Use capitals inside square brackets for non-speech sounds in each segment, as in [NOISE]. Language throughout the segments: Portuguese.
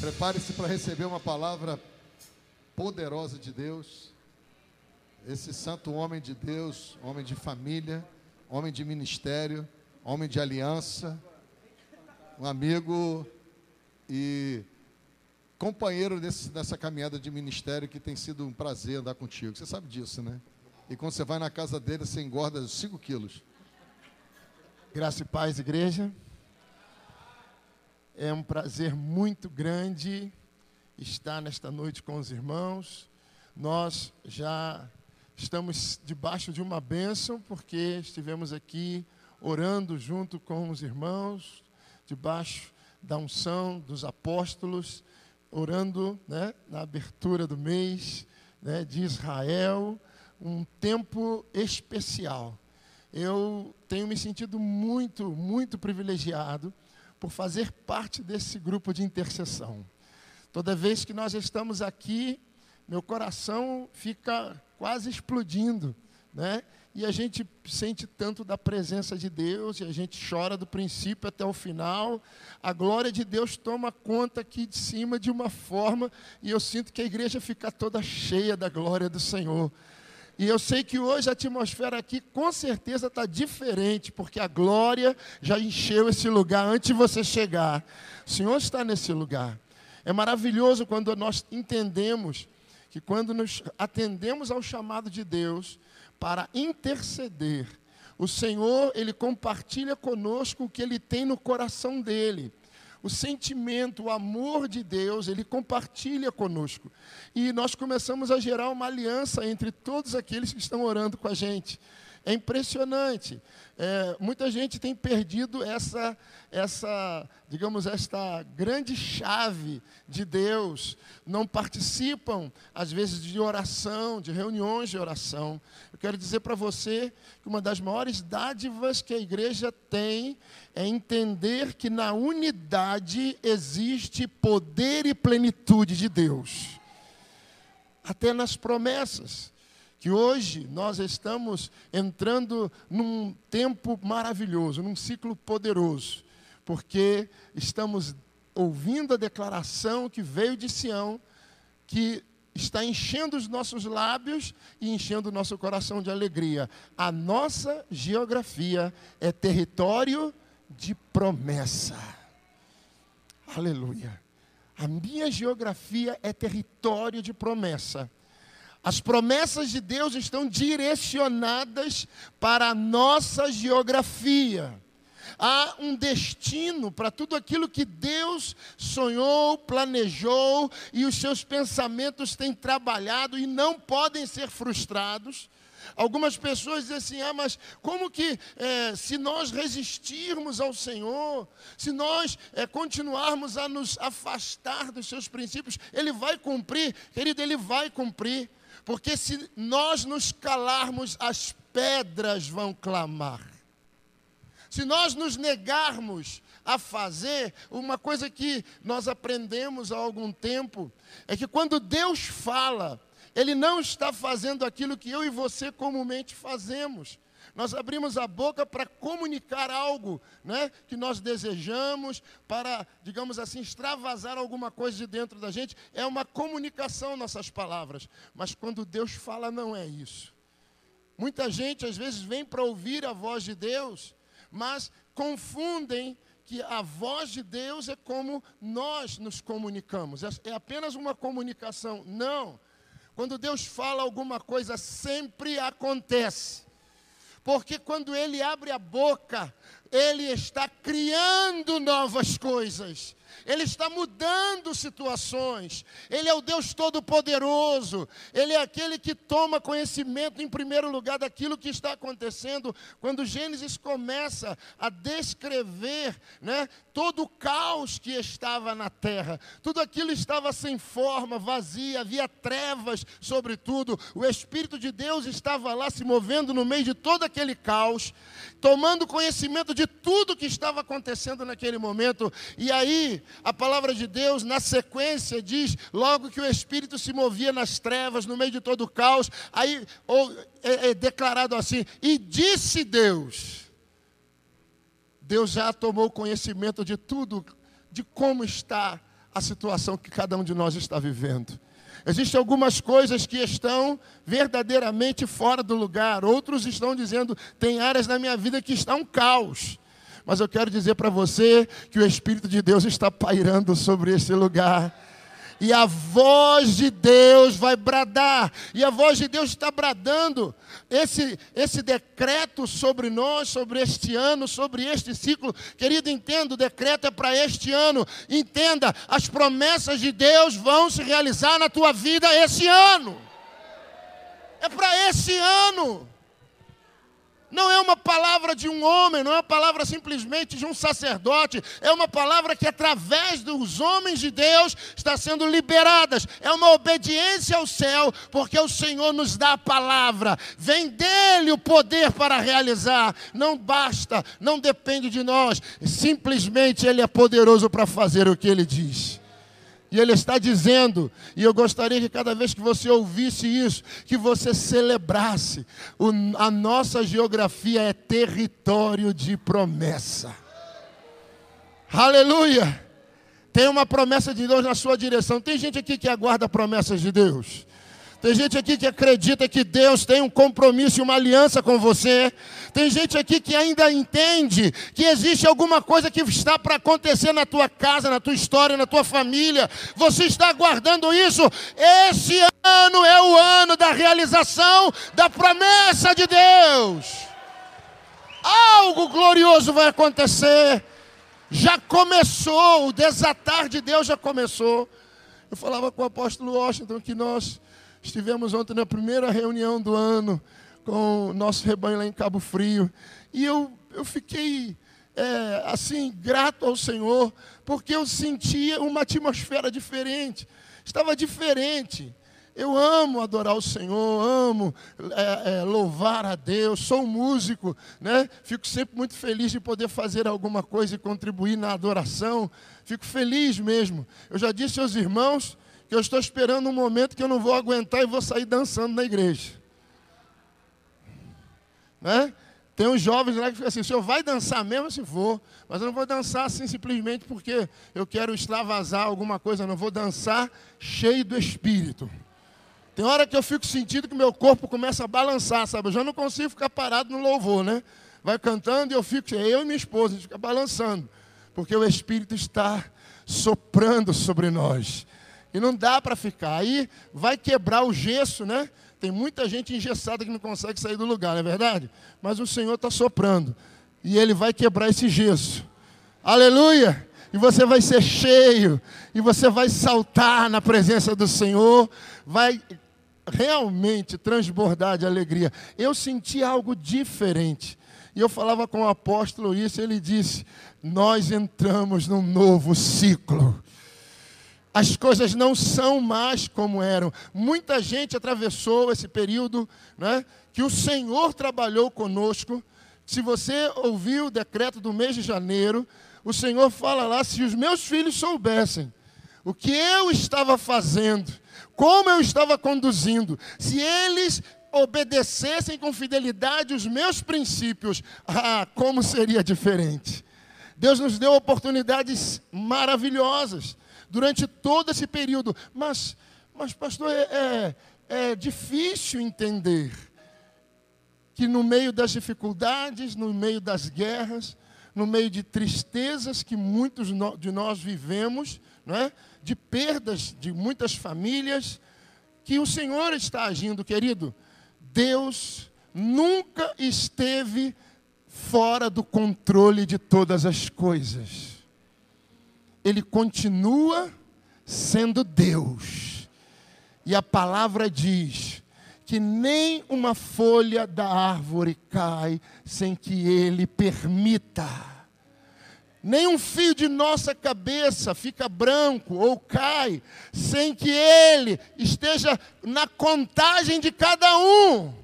Prepare-se para receber uma palavra poderosa de Deus. Esse santo homem de Deus, homem de família, homem de ministério, homem de aliança, um amigo e companheiro desse, dessa caminhada de ministério que tem sido um prazer andar contigo. Você sabe disso, né? E quando você vai na casa dele, você engorda 5 quilos. Graça e paz, igreja. É um prazer muito grande estar nesta noite com os irmãos. Nós já estamos debaixo de uma bênção, porque estivemos aqui orando junto com os irmãos, debaixo da unção dos apóstolos, orando né, na abertura do mês né, de Israel, um tempo especial. Eu tenho me sentido muito, muito privilegiado por fazer parte desse grupo de intercessão. Toda vez que nós estamos aqui, meu coração fica quase explodindo, né? E a gente sente tanto da presença de Deus, e a gente chora do princípio até o final. A glória de Deus toma conta aqui de cima de uma forma, e eu sinto que a igreja fica toda cheia da glória do Senhor. E eu sei que hoje a atmosfera aqui com certeza está diferente, porque a glória já encheu esse lugar antes de você chegar. O Senhor está nesse lugar. É maravilhoso quando nós entendemos que quando nos atendemos ao chamado de Deus para interceder, o Senhor, ele compartilha conosco o que ele tem no coração dele o sentimento, o amor de Deus, ele compartilha conosco. E nós começamos a gerar uma aliança entre todos aqueles que estão orando com a gente. É impressionante. É, muita gente tem perdido essa, essa, digamos, esta grande chave de Deus. Não participam, às vezes, de oração, de reuniões de oração. Eu quero dizer para você que uma das maiores dádivas que a igreja tem é entender que na unidade existe poder e plenitude de Deus. Até nas promessas que hoje nós estamos entrando num tempo maravilhoso, num ciclo poderoso, porque estamos ouvindo a declaração que veio de Sião, que está enchendo os nossos lábios e enchendo o nosso coração de alegria. A nossa geografia é território de promessa. Aleluia. A minha geografia é território de promessa. As promessas de Deus estão direcionadas para a nossa geografia. Há um destino para tudo aquilo que Deus sonhou, planejou e os seus pensamentos têm trabalhado e não podem ser frustrados. Algumas pessoas dizem assim: ah, mas como que é, se nós resistirmos ao Senhor, se nós é, continuarmos a nos afastar dos seus princípios, Ele vai cumprir? Querido, Ele vai cumprir. Porque se nós nos calarmos, as pedras vão clamar. Se nós nos negarmos a fazer, uma coisa que nós aprendemos há algum tempo, é que quando Deus fala, Ele não está fazendo aquilo que eu e você comumente fazemos. Nós abrimos a boca para comunicar algo né, que nós desejamos, para, digamos assim, extravasar alguma coisa de dentro da gente. É uma comunicação nossas palavras. Mas quando Deus fala, não é isso. Muita gente às vezes vem para ouvir a voz de Deus, mas confundem que a voz de Deus é como nós nos comunicamos. É, é apenas uma comunicação. Não. Quando Deus fala alguma coisa, sempre acontece. Porque quando ele abre a boca, ele está criando novas coisas. Ele está mudando situações. Ele é o Deus Todo-Poderoso. Ele é aquele que toma conhecimento, em primeiro lugar, daquilo que está acontecendo. Quando Gênesis começa a descrever né, todo o caos que estava na terra, tudo aquilo estava sem forma, vazia, havia trevas sobre tudo. O Espírito de Deus estava lá se movendo no meio de todo aquele caos, tomando conhecimento de tudo que estava acontecendo naquele momento. E aí, a palavra de Deus, na sequência, diz: logo que o Espírito se movia nas trevas, no meio de todo o caos, aí ou, é, é declarado assim: e disse Deus. Deus já tomou conhecimento de tudo, de como está a situação que cada um de nós está vivendo. Existem algumas coisas que estão verdadeiramente fora do lugar, outros estão dizendo, tem áreas na minha vida que está um caos. Mas eu quero dizer para você que o Espírito de Deus está pairando sobre esse lugar e a voz de Deus vai bradar, e a voz de Deus está bradando esse, esse decreto sobre nós, sobre este ano, sobre este ciclo. Querido, entenda, o decreto é para este ano. Entenda, as promessas de Deus vão se realizar na tua vida esse ano. É para esse ano. Não é uma palavra de um homem, não é uma palavra simplesmente de um sacerdote, é uma palavra que através dos homens de Deus está sendo liberadas. É uma obediência ao céu, porque o Senhor nos dá a palavra. Vem dele o poder para realizar. Não basta, não depende de nós. Simplesmente ele é poderoso para fazer o que ele diz. E ele está dizendo, e eu gostaria que cada vez que você ouvisse isso, que você celebrasse. O, a nossa geografia é território de promessa. Aleluia! Tem uma promessa de Deus na sua direção. Tem gente aqui que aguarda promessas de Deus. Tem gente aqui que acredita que Deus tem um compromisso e uma aliança com você. Tem gente aqui que ainda entende que existe alguma coisa que está para acontecer na tua casa, na tua história, na tua família. Você está aguardando isso. Esse ano é o ano da realização da promessa de Deus. Algo glorioso vai acontecer. Já começou, o desatar de Deus já começou. Eu falava com o apóstolo Washington que nós Estivemos ontem na primeira reunião do ano com o nosso rebanho lá em Cabo Frio. E eu, eu fiquei é, assim, grato ao Senhor, porque eu sentia uma atmosfera diferente. Estava diferente. Eu amo adorar o Senhor, amo é, é, louvar a Deus, sou um músico, né? Fico sempre muito feliz de poder fazer alguma coisa e contribuir na adoração. Fico feliz mesmo. Eu já disse aos irmãos que eu estou esperando um momento que eu não vou aguentar e vou sair dançando na igreja. Né? Tem uns jovens lá que ficam assim, o senhor vai dançar mesmo? Se for, mas eu não vou dançar assim simplesmente porque eu quero extravasar alguma coisa, não vou dançar cheio do Espírito. Tem hora que eu fico sentindo que meu corpo começa a balançar, sabe? Eu já não consigo ficar parado no louvor, né? Vai cantando e eu fico, eu e minha esposa, a gente fica balançando, porque o Espírito está soprando sobre nós. E não dá para ficar. Aí vai quebrar o gesso, né? Tem muita gente engessada que não consegue sair do lugar, não é verdade? Mas o Senhor está soprando. E Ele vai quebrar esse gesso. Aleluia! E você vai ser cheio. E você vai saltar na presença do Senhor. Vai realmente transbordar de alegria. Eu senti algo diferente. E eu falava com o apóstolo isso, ele disse: Nós entramos num novo ciclo as coisas não são mais como eram. Muita gente atravessou esse período né, que o Senhor trabalhou conosco. Se você ouviu o decreto do mês de janeiro, o Senhor fala lá: se os meus filhos soubessem o que eu estava fazendo, como eu estava conduzindo, se eles obedecessem com fidelidade os meus princípios, ah, como seria diferente. Deus nos deu oportunidades maravilhosas durante todo esse período. Mas, mas pastor, é, é, é difícil entender que no meio das dificuldades, no meio das guerras, no meio de tristezas que muitos de nós vivemos, não é? de perdas de muitas famílias, que o Senhor está agindo, querido. Deus nunca esteve fora do controle de todas as coisas ele continua sendo Deus. E a palavra diz que nem uma folha da árvore cai sem que ele permita. Nem um fio de nossa cabeça fica branco ou cai sem que ele esteja na contagem de cada um.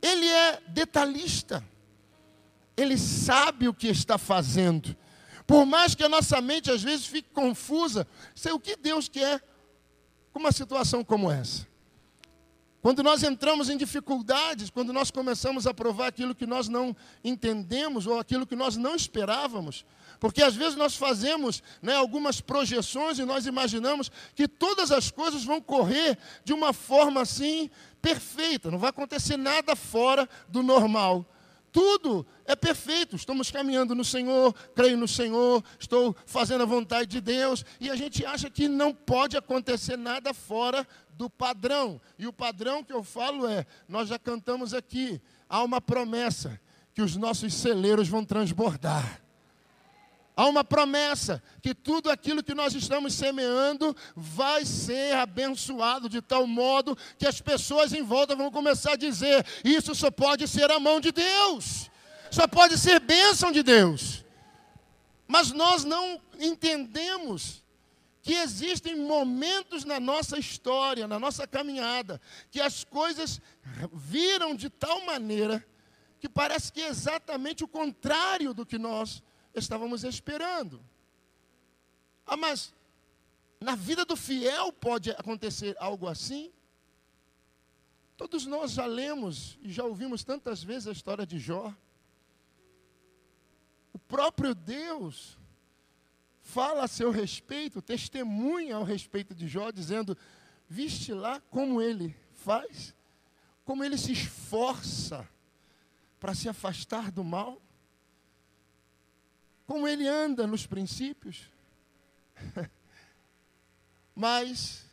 Ele é detalhista. Ele sabe o que está fazendo. Por mais que a nossa mente às vezes fique confusa, sei o que Deus quer com uma situação como essa. Quando nós entramos em dificuldades, quando nós começamos a provar aquilo que nós não entendemos ou aquilo que nós não esperávamos, Porque às vezes nós fazemos né, algumas projeções e nós imaginamos que todas as coisas vão correr de uma forma assim perfeita, não vai acontecer nada fora do normal. Tudo é perfeito. Estamos caminhando no Senhor, creio no Senhor, estou fazendo a vontade de Deus, e a gente acha que não pode acontecer nada fora do padrão. E o padrão que eu falo é: nós já cantamos aqui, há uma promessa que os nossos celeiros vão transbordar. Há uma promessa que tudo aquilo que nós estamos semeando vai ser abençoado de tal modo que as pessoas em volta vão começar a dizer: isso só pode ser a mão de Deus, só pode ser bênção de Deus. Mas nós não entendemos que existem momentos na nossa história, na nossa caminhada, que as coisas viram de tal maneira que parece que é exatamente o contrário do que nós estávamos esperando. Ah, mas na vida do fiel pode acontecer algo assim? Todos nós já lemos e já ouvimos tantas vezes a história de Jó. O próprio Deus fala a seu respeito, testemunha ao respeito de Jó, dizendo: Viste lá como ele faz, como ele se esforça para se afastar do mal como ele anda nos princípios. [LAUGHS] Mas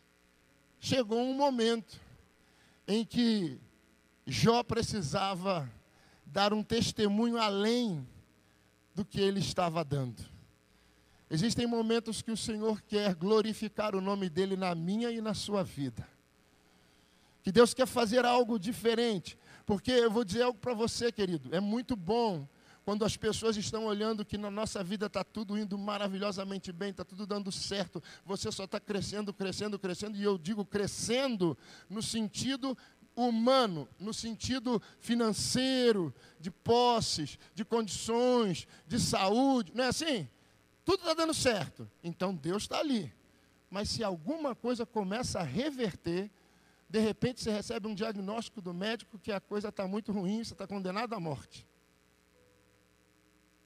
chegou um momento em que Jó precisava dar um testemunho além do que ele estava dando. Existem momentos que o Senhor quer glorificar o nome dele na minha e na sua vida. Que Deus quer fazer algo diferente. Porque eu vou dizer algo para você, querido. É muito bom quando as pessoas estão olhando que na nossa vida está tudo indo maravilhosamente bem, está tudo dando certo, você só está crescendo, crescendo, crescendo, e eu digo crescendo no sentido humano, no sentido financeiro, de posses, de condições, de saúde, não é assim? Tudo está dando certo, então Deus está ali. Mas se alguma coisa começa a reverter, de repente você recebe um diagnóstico do médico que a coisa está muito ruim, você está condenado à morte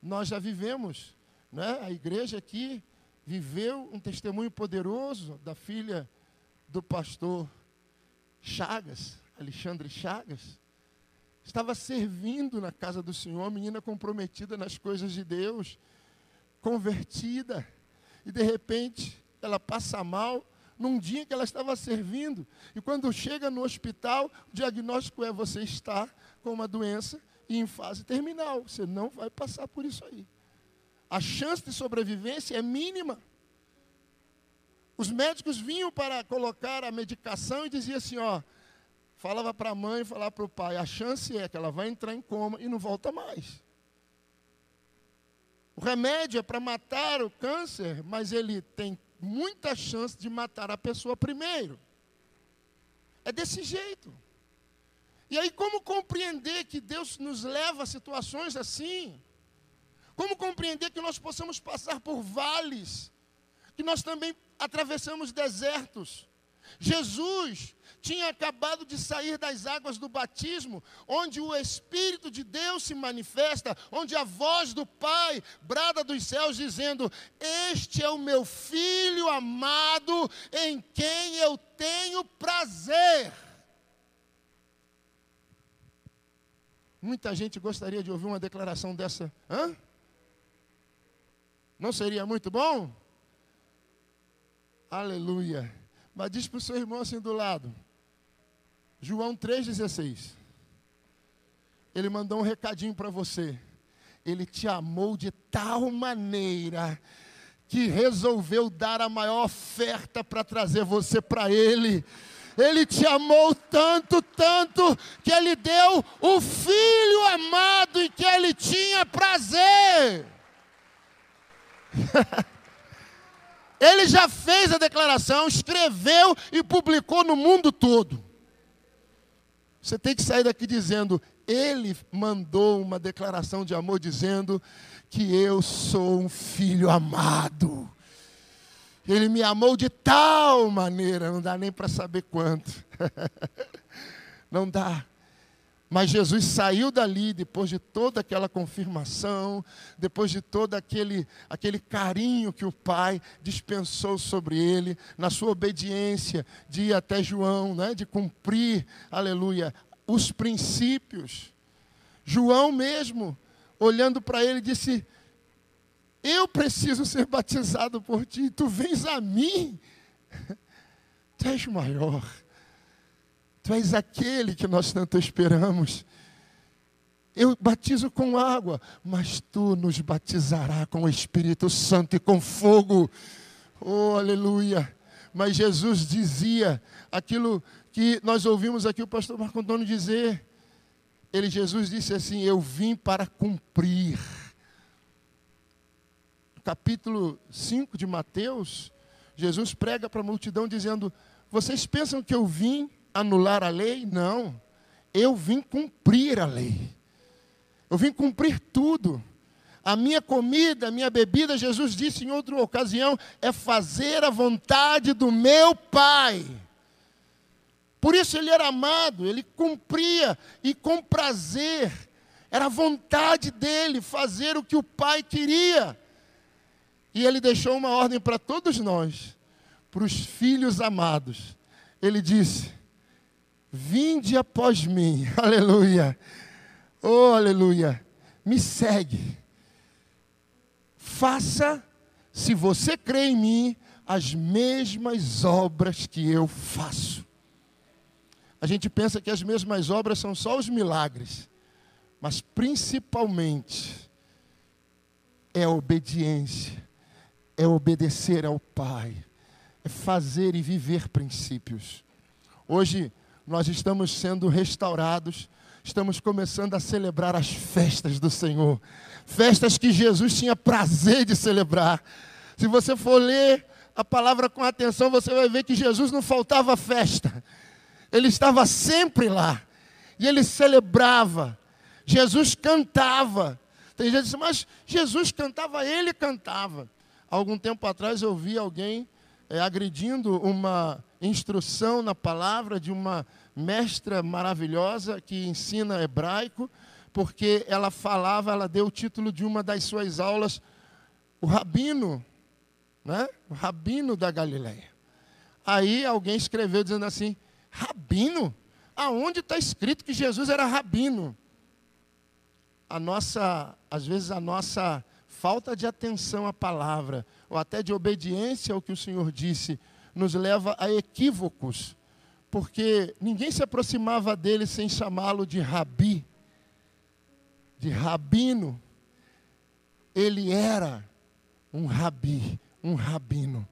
nós já vivemos, né? a igreja aqui viveu um testemunho poderoso da filha do pastor Chagas, Alexandre Chagas. Estava servindo na casa do Senhor, menina comprometida nas coisas de Deus, convertida, e de repente ela passa mal num dia que ela estava servindo, e quando chega no hospital, o diagnóstico é: você está com uma doença e em fase terminal. Você não vai passar por isso aí. A chance de sobrevivência é mínima. Os médicos vinham para colocar a medicação e diziam assim, ó, falava para a mãe, falava para o pai, a chance é que ela vai entrar em coma e não volta mais. O remédio é para matar o câncer, mas ele tem muita chance de matar a pessoa primeiro. É desse jeito. E aí, como compreender que Deus nos leva a situações assim? Como compreender que nós possamos passar por vales, que nós também atravessamos desertos? Jesus tinha acabado de sair das águas do batismo, onde o Espírito de Deus se manifesta, onde a voz do Pai brada dos céus, dizendo: Este é o meu filho amado, em quem eu tenho prazer. Muita gente gostaria de ouvir uma declaração dessa. Hã? Não seria muito bom? Aleluia. Mas diz para o seu irmão assim do lado. João 3,16. Ele mandou um recadinho para você. Ele te amou de tal maneira que resolveu dar a maior oferta para trazer você para Ele. Ele te amou tanto, tanto, que Ele deu o Filho amado em que Ele tinha prazer. [LAUGHS] ele já fez a declaração, escreveu e publicou no mundo todo. Você tem que sair daqui dizendo: Ele mandou uma declaração de amor dizendo que eu sou um filho amado. Ele me amou de tal maneira, não dá nem para saber quanto. [LAUGHS] não dá. Mas Jesus saiu dali depois de toda aquela confirmação, depois de todo aquele, aquele carinho que o Pai dispensou sobre ele, na sua obediência de ir até João, né, de cumprir, aleluia, os princípios. João mesmo, olhando para ele, disse: Eu preciso ser batizado por ti, tu vens a mim. [LAUGHS] Tu és maior. Tu és aquele que nós tanto esperamos. Eu batizo com água, mas tu nos batizará com o Espírito Santo e com fogo. Oh, aleluia. Mas Jesus dizia aquilo que nós ouvimos aqui o pastor Marco Antônio dizer. Ele, Jesus, disse assim: Eu vim para cumprir. Capítulo 5 de Mateus, Jesus prega para a multidão dizendo: Vocês pensam que eu vim anular a lei? Não. Eu vim cumprir a lei. Eu vim cumprir tudo. A minha comida, a minha bebida, Jesus disse em outra ocasião, é fazer a vontade do meu Pai. Por isso ele era amado, ele cumpria e com prazer. Era a vontade dele fazer o que o Pai queria. E ele deixou uma ordem para todos nós, para os filhos amados. Ele disse: Vinde após mim, [LAUGHS] aleluia. Oh, aleluia. Me segue. Faça, se você crê em mim, as mesmas obras que eu faço. A gente pensa que as mesmas obras são só os milagres, mas principalmente é a obediência, é obedecer ao Pai, é fazer e viver princípios. Hoje, nós estamos sendo restaurados, estamos começando a celebrar as festas do Senhor, festas que Jesus tinha prazer de celebrar. Se você for ler a palavra com atenção, você vai ver que Jesus não faltava festa, ele estava sempre lá, e ele celebrava, Jesus cantava. Tem gente que diz, mas Jesus cantava, ele cantava. Algum tempo atrás eu vi alguém é, agredindo uma instrução na palavra de uma mestra maravilhosa que ensina hebraico, porque ela falava, ela deu o título de uma das suas aulas, o rabino, né? O rabino da Galileia. Aí alguém escreveu dizendo assim: rabino? Aonde está escrito que Jesus era rabino? A nossa, às vezes a nossa falta de atenção à palavra, ou até de obediência ao que o Senhor disse, nos leva a equívocos, porque ninguém se aproximava dele sem chamá-lo de rabi, de rabino. Ele era um rabi, um rabino,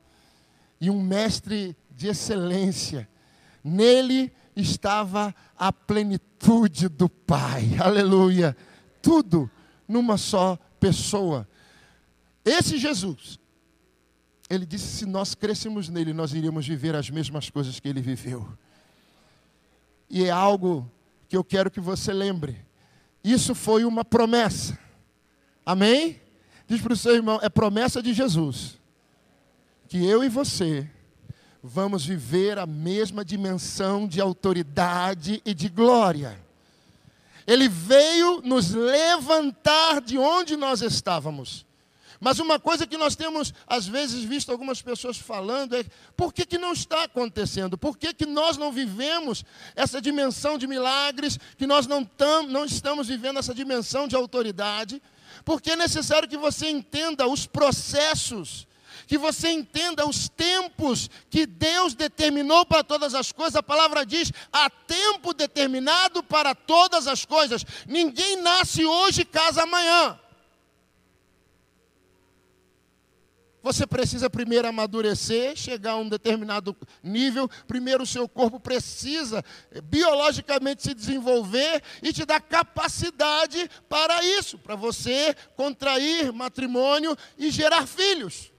e um mestre de excelência. Nele estava a plenitude do Pai, aleluia. Tudo numa só pessoa. Esse Jesus ele disse: se nós crescemos nele, nós iríamos viver as mesmas coisas que ele viveu. E é algo que eu quero que você lembre. Isso foi uma promessa. Amém? Diz para o seu irmão: é promessa de Jesus. Que eu e você vamos viver a mesma dimensão de autoridade e de glória. Ele veio nos levantar de onde nós estávamos. Mas uma coisa que nós temos, às vezes, visto algumas pessoas falando é por que, que não está acontecendo? Por que, que nós não vivemos essa dimensão de milagres, que nós não, tam, não estamos vivendo essa dimensão de autoridade? Porque é necessário que você entenda os processos, que você entenda os tempos que Deus determinou para todas as coisas. A palavra diz: há tempo determinado para todas as coisas. Ninguém nasce hoje e casa amanhã. Você precisa primeiro amadurecer, chegar a um determinado nível. Primeiro, o seu corpo precisa eh, biologicamente se desenvolver e te dar capacidade para isso, para você contrair matrimônio e gerar filhos.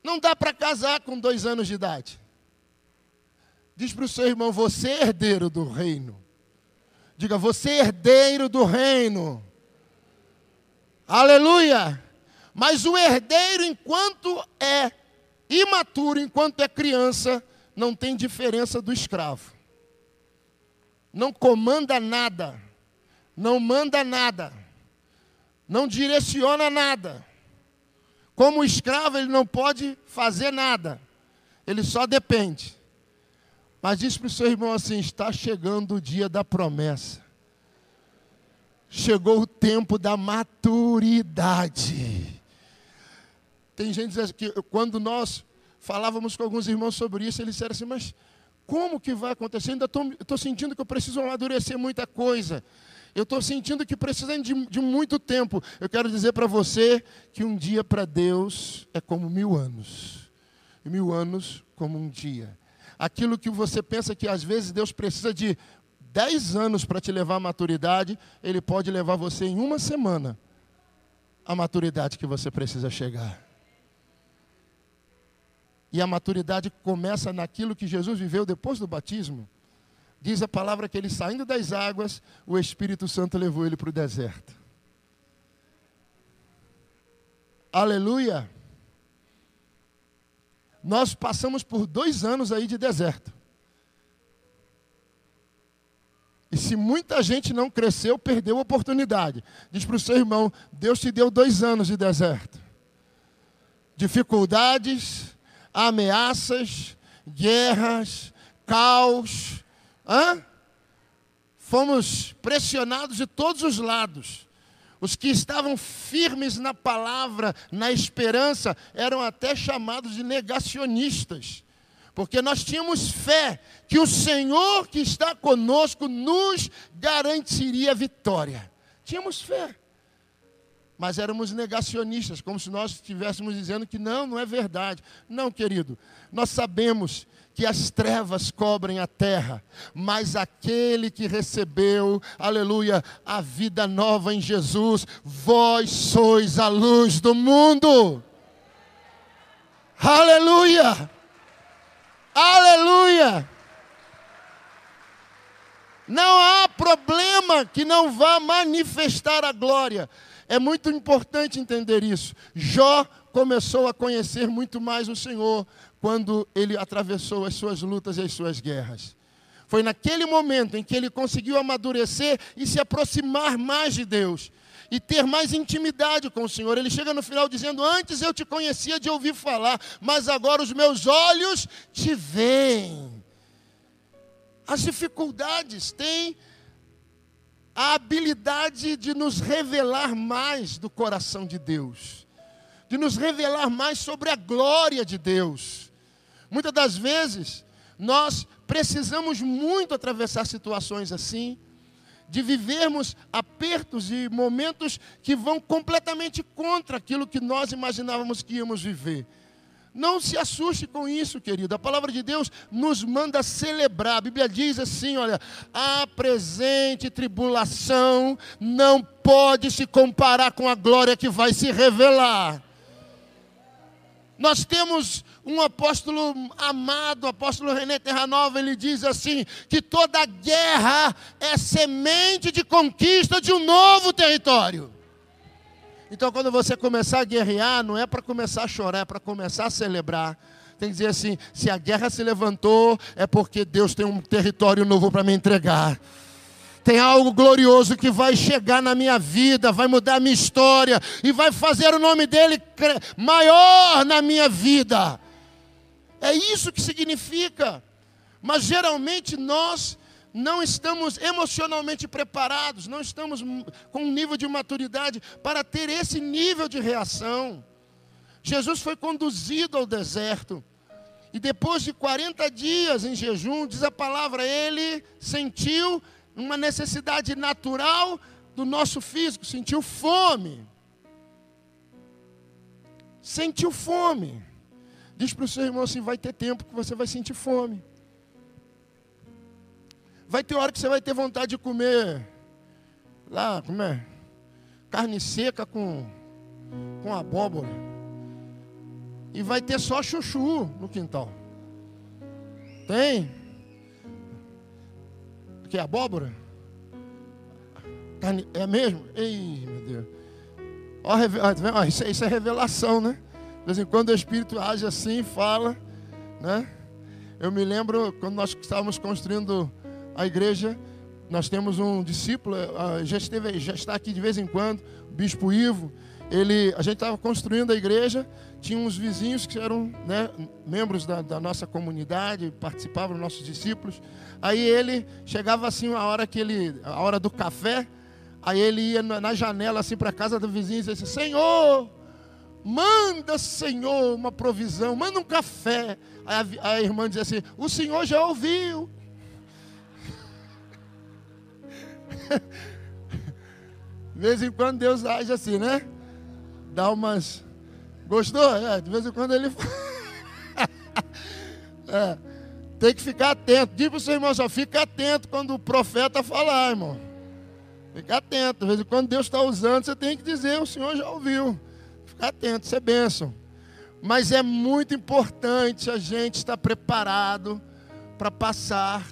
Não dá para casar com dois anos de idade. Diz para o seu irmão: você é herdeiro do reino. Diga, você é herdeiro do reino. Aleluia! Mas o herdeiro, enquanto é imaturo, enquanto é criança, não tem diferença do escravo. não comanda nada, não manda nada, não direciona nada. Como escravo, ele não pode fazer nada, ele só depende. Mas diz para o seu irmão assim: está chegando o dia da promessa. Chegou o tempo da maturidade. Tem gente que quando nós falávamos com alguns irmãos sobre isso, eles disseram assim, mas como que vai acontecer? Ainda estou sentindo que eu preciso amadurecer muita coisa. Eu estou sentindo que precisando de, de muito tempo. Eu quero dizer para você que um dia para Deus é como mil anos. E mil anos como um dia. Aquilo que você pensa que às vezes Deus precisa de dez anos para te levar à maturidade, Ele pode levar você em uma semana à maturidade que você precisa chegar. E a maturidade começa naquilo que Jesus viveu depois do batismo. Diz a palavra que ele saindo das águas, o Espírito Santo levou ele para o deserto. Aleluia! Nós passamos por dois anos aí de deserto. E se muita gente não cresceu, perdeu a oportunidade. Diz para o seu irmão: Deus te deu dois anos de deserto. Dificuldades, ameaças, guerras, caos. Hã? Fomos pressionados de todos os lados. Os que estavam firmes na palavra, na esperança, eram até chamados de negacionistas. Porque nós tínhamos fé que o Senhor que está conosco nos garantiria vitória. Tínhamos fé mas éramos negacionistas, como se nós estivéssemos dizendo que não, não é verdade. Não, querido, nós sabemos que as trevas cobrem a terra, mas aquele que recebeu, aleluia, a vida nova em Jesus, vós sois a luz do mundo. Aleluia! Aleluia! Não há problema que não vá manifestar a glória. É muito importante entender isso. Jó começou a conhecer muito mais o Senhor quando ele atravessou as suas lutas e as suas guerras. Foi naquele momento em que ele conseguiu amadurecer e se aproximar mais de Deus e ter mais intimidade com o Senhor. Ele chega no final dizendo: Antes eu te conhecia de ouvir falar, mas agora os meus olhos te veem. As dificuldades têm a habilidade de nos revelar mais do coração de Deus, de nos revelar mais sobre a glória de Deus. Muitas das vezes, nós precisamos muito atravessar situações assim, de vivermos apertos e momentos que vão completamente contra aquilo que nós imaginávamos que íamos viver. Não se assuste com isso, querido. A palavra de Deus nos manda celebrar. A Bíblia diz assim: olha, a presente tribulação não pode se comparar com a glória que vai se revelar. Nós temos um apóstolo amado, o apóstolo René Terranova, ele diz assim: que toda guerra é semente de conquista de um novo território. Então, quando você começar a guerrear, não é para começar a chorar, é para começar a celebrar. Tem que dizer assim: se a guerra se levantou, é porque Deus tem um território novo para me entregar. Tem algo glorioso que vai chegar na minha vida, vai mudar a minha história e vai fazer o nome dele maior na minha vida. É isso que significa. Mas geralmente nós não estamos emocionalmente preparados, não estamos com um nível de maturidade para ter esse nível de reação. Jesus foi conduzido ao deserto. E depois de 40 dias em jejum, diz a palavra, ele sentiu uma necessidade natural do nosso físico, sentiu fome. Sentiu fome. Diz para o seu irmão assim: vai ter tempo que você vai sentir fome. Vai ter hora que você vai ter vontade de comer lá, como é? Carne seca com, com abóbora. E vai ter só chuchu no quintal. Tem? Que é abóbora? Carne, é mesmo? Ei, meu Deus. Ó, ó, isso, isso é revelação, né? De vez em quando o Espírito age assim, fala, né? Eu me lembro quando nós estávamos construindo a igreja, nós temos um discípulo, já, esteve, já está aqui de vez em quando, o Bispo Ivo. Ele, a gente estava construindo a igreja, tinha uns vizinhos que eram né, membros da, da, nossa comunidade, participavam dos nossos discípulos. Aí ele chegava assim a hora que ele, a hora do café, aí ele ia na, na janela assim para a casa do vizinho e dizia assim, Senhor, manda Senhor uma provisão, manda um café. Aí a, a irmã dizia assim, o Senhor já ouviu. [LAUGHS] De vez em quando Deus age assim, né? Dá umas. Gostou? É, de vez em quando ele. [LAUGHS] é, tem que ficar atento. Diz para o seu irmão só, fica atento quando o profeta falar, irmão. Fica atento. De vez em quando Deus está usando, você tem que dizer, o Senhor já ouviu. Fica atento, isso é bênção. Mas é muito importante a gente estar preparado para passar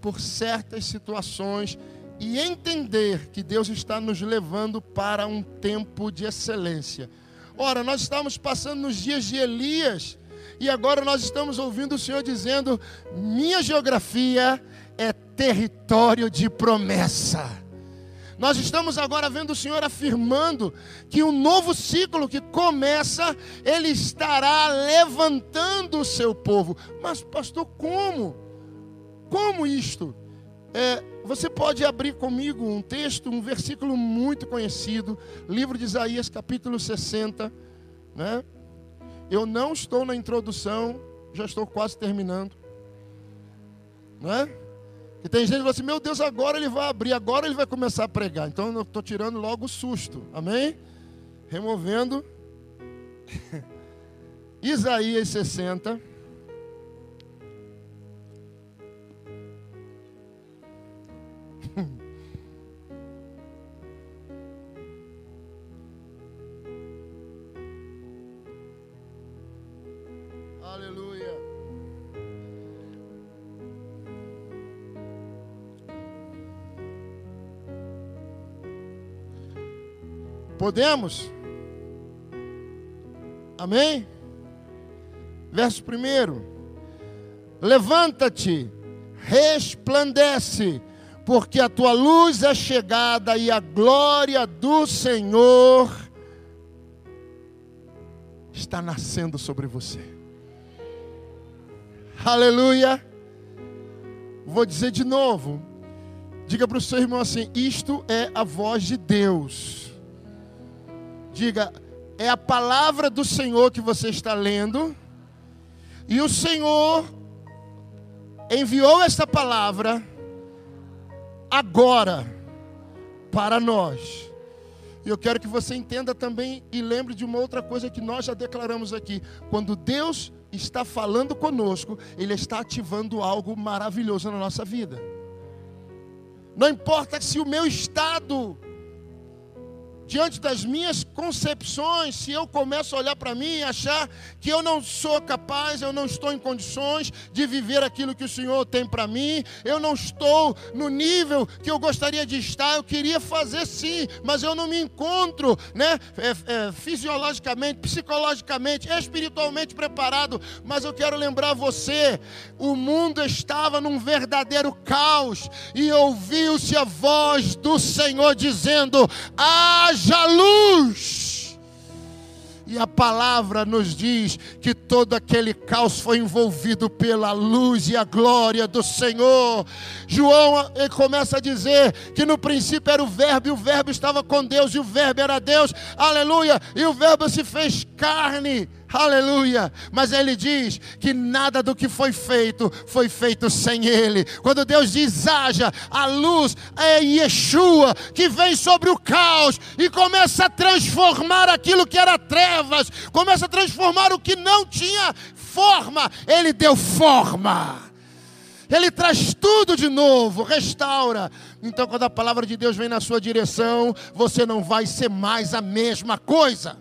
por certas situações e entender que Deus está nos levando para um tempo de excelência. Ora, nós estamos passando nos dias de Elias e agora nós estamos ouvindo o Senhor dizendo: minha geografia é território de promessa. Nós estamos agora vendo o Senhor afirmando que um novo ciclo que começa, Ele estará levantando o seu povo. Mas, pastor, como? Como isto? É, você pode abrir comigo um texto, um versículo muito conhecido, livro de Isaías, capítulo 60. Né? Eu não estou na introdução, já estou quase terminando. Né? E tem gente que fala assim: Meu Deus, agora ele vai abrir, agora ele vai começar a pregar. Então eu estou tirando logo o susto, amém? Removendo. [LAUGHS] Isaías 60. Podemos? Amém? Verso primeiro. Levanta-te, resplandece, porque a tua luz é chegada e a glória do Senhor está nascendo sobre você. Aleluia. Vou dizer de novo. Diga para o seu irmão assim: Isto é a voz de Deus. Diga, é a palavra do Senhor que você está lendo. E o Senhor enviou esta palavra agora para nós. E eu quero que você entenda também e lembre de uma outra coisa que nós já declaramos aqui. Quando Deus está falando conosco, Ele está ativando algo maravilhoso na nossa vida. Não importa se o meu estado diante das minhas concepções, se eu começo a olhar para mim e achar que eu não sou capaz, eu não estou em condições de viver aquilo que o Senhor tem para mim, eu não estou no nível que eu gostaria de estar, eu queria fazer sim, mas eu não me encontro, né, é, é, fisiologicamente, psicologicamente, espiritualmente preparado. Mas eu quero lembrar você: o mundo estava num verdadeiro caos e ouviu-se a voz do Senhor dizendo: haja haja luz. E a palavra nos diz que todo aquele caos foi envolvido pela luz e a glória do Senhor. João ele começa a dizer que no princípio era o Verbo, e o Verbo estava com Deus, e o Verbo era Deus, aleluia, e o Verbo se fez carne aleluia. Mas ele diz que nada do que foi feito foi feito sem ele. Quando Deus diz haja, a luz é Yeshua que vem sobre o caos e começa a transformar aquilo que era trevas, começa a transformar o que não tinha forma, ele deu forma. Ele traz tudo de novo, restaura. Então, quando a palavra de Deus vem na sua direção, você não vai ser mais a mesma coisa.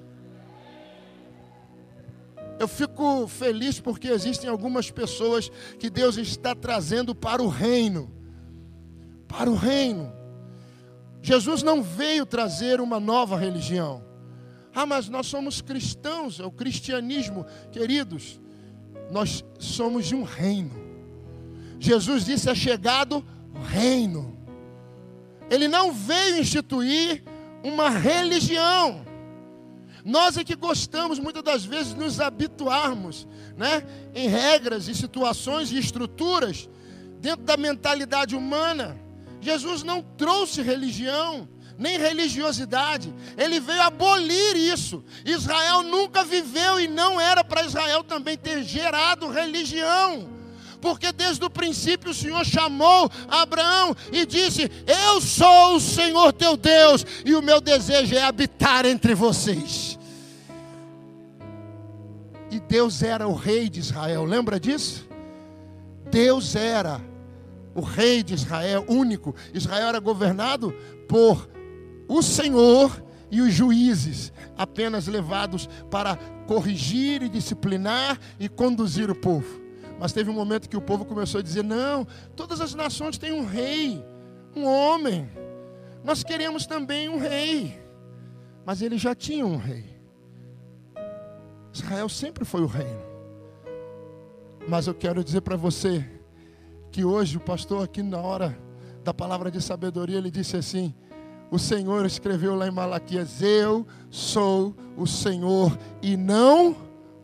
Eu fico feliz porque existem algumas pessoas que Deus está trazendo para o reino. Para o reino. Jesus não veio trazer uma nova religião. Ah, mas nós somos cristãos, é o cristianismo, queridos. Nós somos de um reino. Jesus disse: é chegado o reino. Ele não veio instituir uma religião. Nós é que gostamos muitas das vezes nos habituarmos, né, em regras e situações e estruturas dentro da mentalidade humana. Jesus não trouxe religião, nem religiosidade. Ele veio abolir isso. Israel nunca viveu e não era para Israel também ter gerado religião. Porque desde o princípio o Senhor chamou Abraão e disse: Eu sou o Senhor teu Deus, e o meu desejo é habitar entre vocês. E Deus era o rei de Israel, lembra disso? Deus era o rei de Israel, único. Israel era governado por o Senhor e os juízes, apenas levados para corrigir e disciplinar e conduzir o povo. Mas teve um momento que o povo começou a dizer: não, todas as nações têm um rei, um homem. Nós queremos também um rei. Mas ele já tinha um rei. Israel sempre foi o reino. Mas eu quero dizer para você que hoje o pastor aqui na hora da palavra de sabedoria ele disse assim: o Senhor escreveu lá em Malaquias: Eu sou o Senhor e não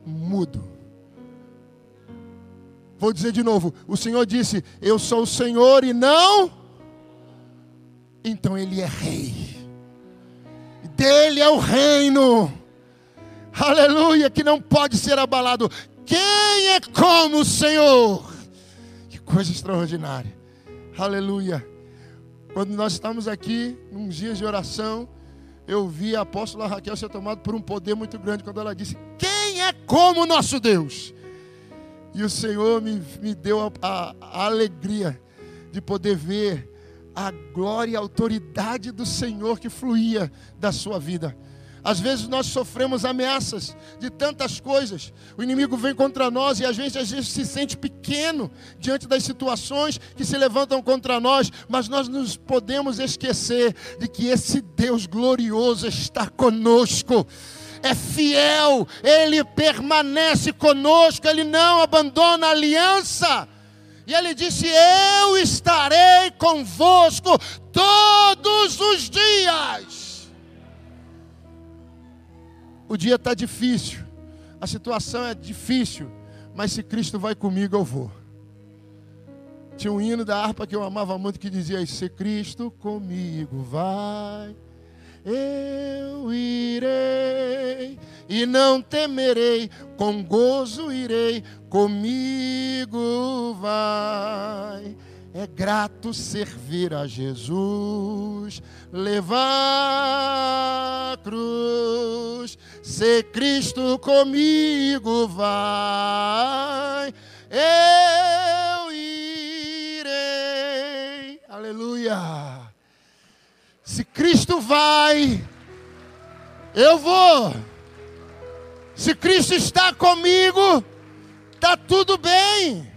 mudo. Vou dizer de novo: o Senhor disse: Eu sou o Senhor e não. Então Ele é Rei, dele é o reino, aleluia, que não pode ser abalado. Quem é como o Senhor? Que coisa extraordinária, aleluia. Quando nós estamos aqui, nos dias de oração, eu vi a apóstola Raquel ser tomada por um poder muito grande quando ela disse: Quem é como o nosso Deus? E o Senhor me, me deu a, a, a alegria de poder ver a glória e a autoridade do Senhor que fluía da sua vida. Às vezes nós sofremos ameaças de tantas coisas. O inimigo vem contra nós e a gente às vezes se sente pequeno diante das situações que se levantam contra nós, mas nós nos podemos esquecer de que esse Deus glorioso está conosco é fiel, ele permanece conosco, ele não abandona a aliança. E ele disse: Eu estarei convosco todos os dias. O dia está difícil, a situação é difícil, mas se Cristo vai comigo, eu vou. Tinha um hino da harpa que eu amava muito que dizia: Se Cristo comigo vai, eu irei e não temerei, com gozo irei, comigo vai. É grato servir a Jesus, levar a cruz, se Cristo comigo vai, eu irei. Aleluia. Se Cristo vai, eu vou. Se Cristo está comigo, está tudo bem.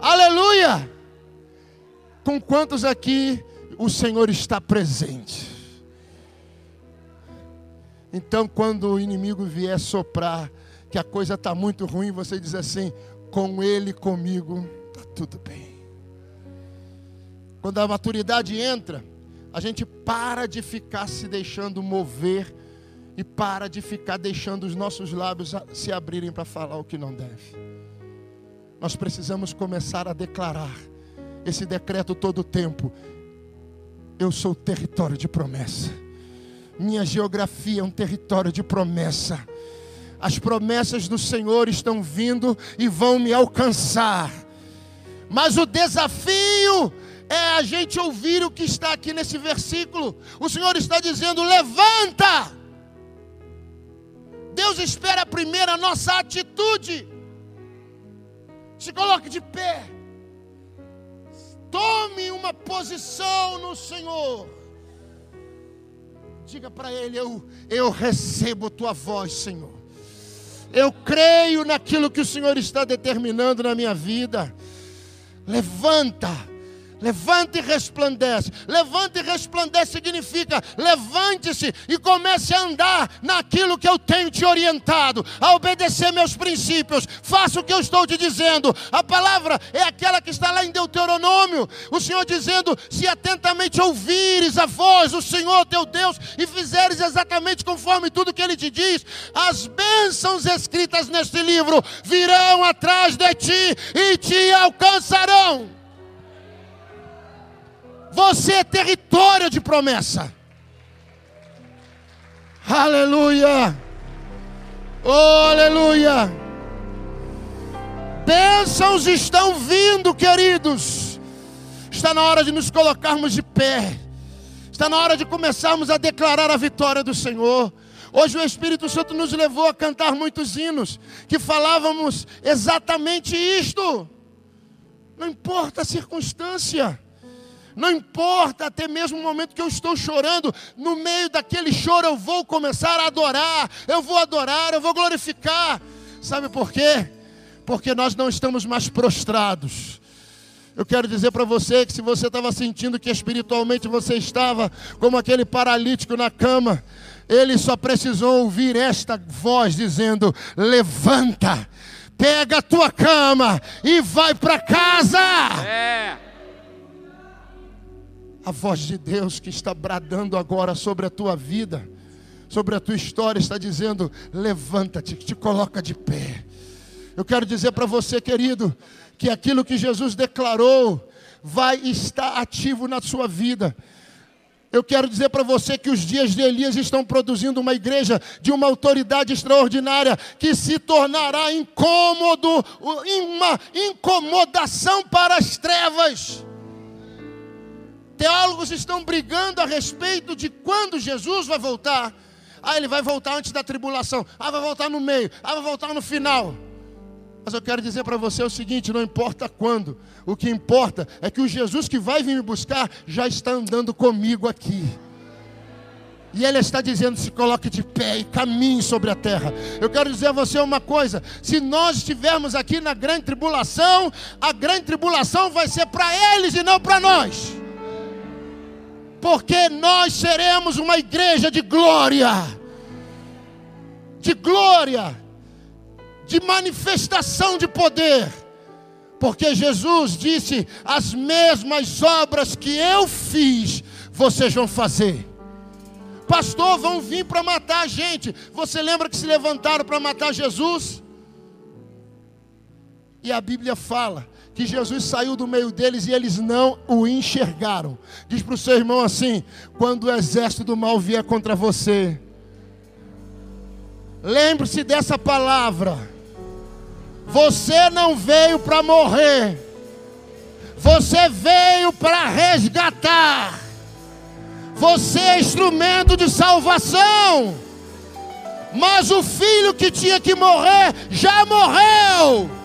Aleluia. Com quantos aqui o Senhor está presente? Então, quando o inimigo vier soprar, que a coisa está muito ruim, você diz assim: com ele, comigo, está tudo bem. Quando a maturidade entra, a gente para de ficar se deixando mover e para de ficar deixando os nossos lábios se abrirem para falar o que não deve. Nós precisamos começar a declarar esse decreto todo o tempo. Eu sou território de promessa. Minha geografia é um território de promessa. As promessas do Senhor estão vindo e vão me alcançar. Mas o desafio é a gente ouvir o que está aqui nesse versículo. O Senhor está dizendo: levanta. Deus espera primeiro a nossa atitude. Se coloque de pé. Tome uma posição no Senhor. Diga para Ele: eu, eu recebo tua voz, Senhor. Eu creio naquilo que o Senhor está determinando na minha vida. Levanta, Levanta e resplandece. Levanta e resplandece significa levante-se e comece a andar naquilo que eu tenho te orientado, a obedecer meus princípios. Faça o que eu estou te dizendo. A palavra é aquela que está lá em Deuteronômio. O Senhor dizendo: se atentamente ouvires a voz do Senhor teu Deus e fizeres exatamente conforme tudo que ele te diz, as bênçãos escritas neste livro virão atrás de ti e te alcançarão. Você é território de promessa. Aleluia. Oh, aleluia. Bênçãos estão vindo, queridos. Está na hora de nos colocarmos de pé. Está na hora de começarmos a declarar a vitória do Senhor. Hoje o Espírito Santo nos levou a cantar muitos hinos que falávamos exatamente isto. Não importa a circunstância. Não importa até mesmo o momento que eu estou chorando, no meio daquele choro eu vou começar a adorar, eu vou adorar, eu vou glorificar. Sabe por quê? Porque nós não estamos mais prostrados. Eu quero dizer para você que se você estava sentindo que espiritualmente você estava como aquele paralítico na cama, ele só precisou ouvir esta voz dizendo: Levanta, pega a tua cama e vai para casa. É a voz de Deus que está bradando agora sobre a tua vida, sobre a tua história, está dizendo: levanta-te, te coloca de pé. Eu quero dizer para você, querido, que aquilo que Jesus declarou vai estar ativo na sua vida. Eu quero dizer para você que os dias de Elias estão produzindo uma igreja de uma autoridade extraordinária que se tornará incômodo, uma incomodação para as trevas. Teólogos estão brigando a respeito de quando Jesus vai voltar. Ah, ele vai voltar antes da tribulação. Ah, vai voltar no meio. Ah, vai voltar no final. Mas eu quero dizer para você o seguinte: não importa quando, o que importa é que o Jesus que vai vir me buscar já está andando comigo aqui. E Ele está dizendo: se coloque de pé e caminhe sobre a terra. Eu quero dizer a você uma coisa: se nós estivermos aqui na grande tribulação, a grande tribulação vai ser para eles e não para nós porque nós seremos uma igreja de glória, de glória, de manifestação de poder, porque Jesus disse: as mesmas obras que eu fiz, vocês vão fazer. Pastor, vão vir para matar a gente. Você lembra que se levantaram para matar Jesus? E a Bíblia fala que Jesus saiu do meio deles e eles não o enxergaram. Diz para o seu irmão assim: quando o exército do mal vier contra você, lembre-se dessa palavra. Você não veio para morrer, você veio para resgatar. Você é instrumento de salvação. Mas o filho que tinha que morrer já morreu.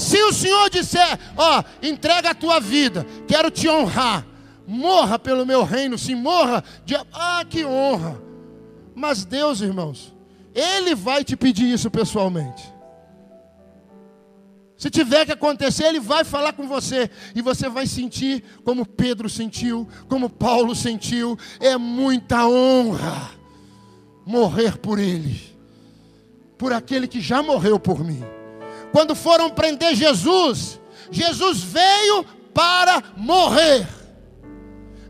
Se o Senhor disser, ó, entrega a tua vida, quero te honrar, morra pelo meu reino, sim, morra, de... ah, que honra. Mas Deus, irmãos, Ele vai te pedir isso pessoalmente. Se tiver que acontecer, Ele vai falar com você, e você vai sentir como Pedro sentiu, como Paulo sentiu, é muita honra morrer por Ele, por aquele que já morreu por mim. Quando foram prender Jesus, Jesus veio para morrer.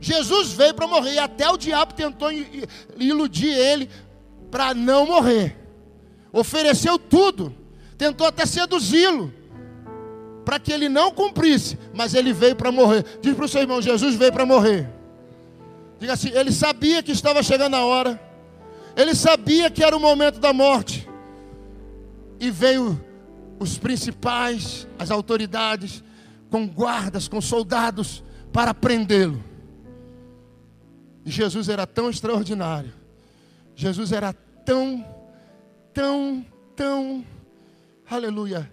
Jesus veio para morrer, e até o diabo tentou iludir ele para não morrer. Ofereceu tudo, tentou até seduzi-lo, para que ele não cumprisse, mas ele veio para morrer. Diz para o seu irmão: Jesus veio para morrer. Diga assim: ele sabia que estava chegando a hora, ele sabia que era o momento da morte, e veio os principais, as autoridades, com guardas, com soldados, para prendê-lo. E Jesus era tão extraordinário, Jesus era tão, tão, tão, aleluia,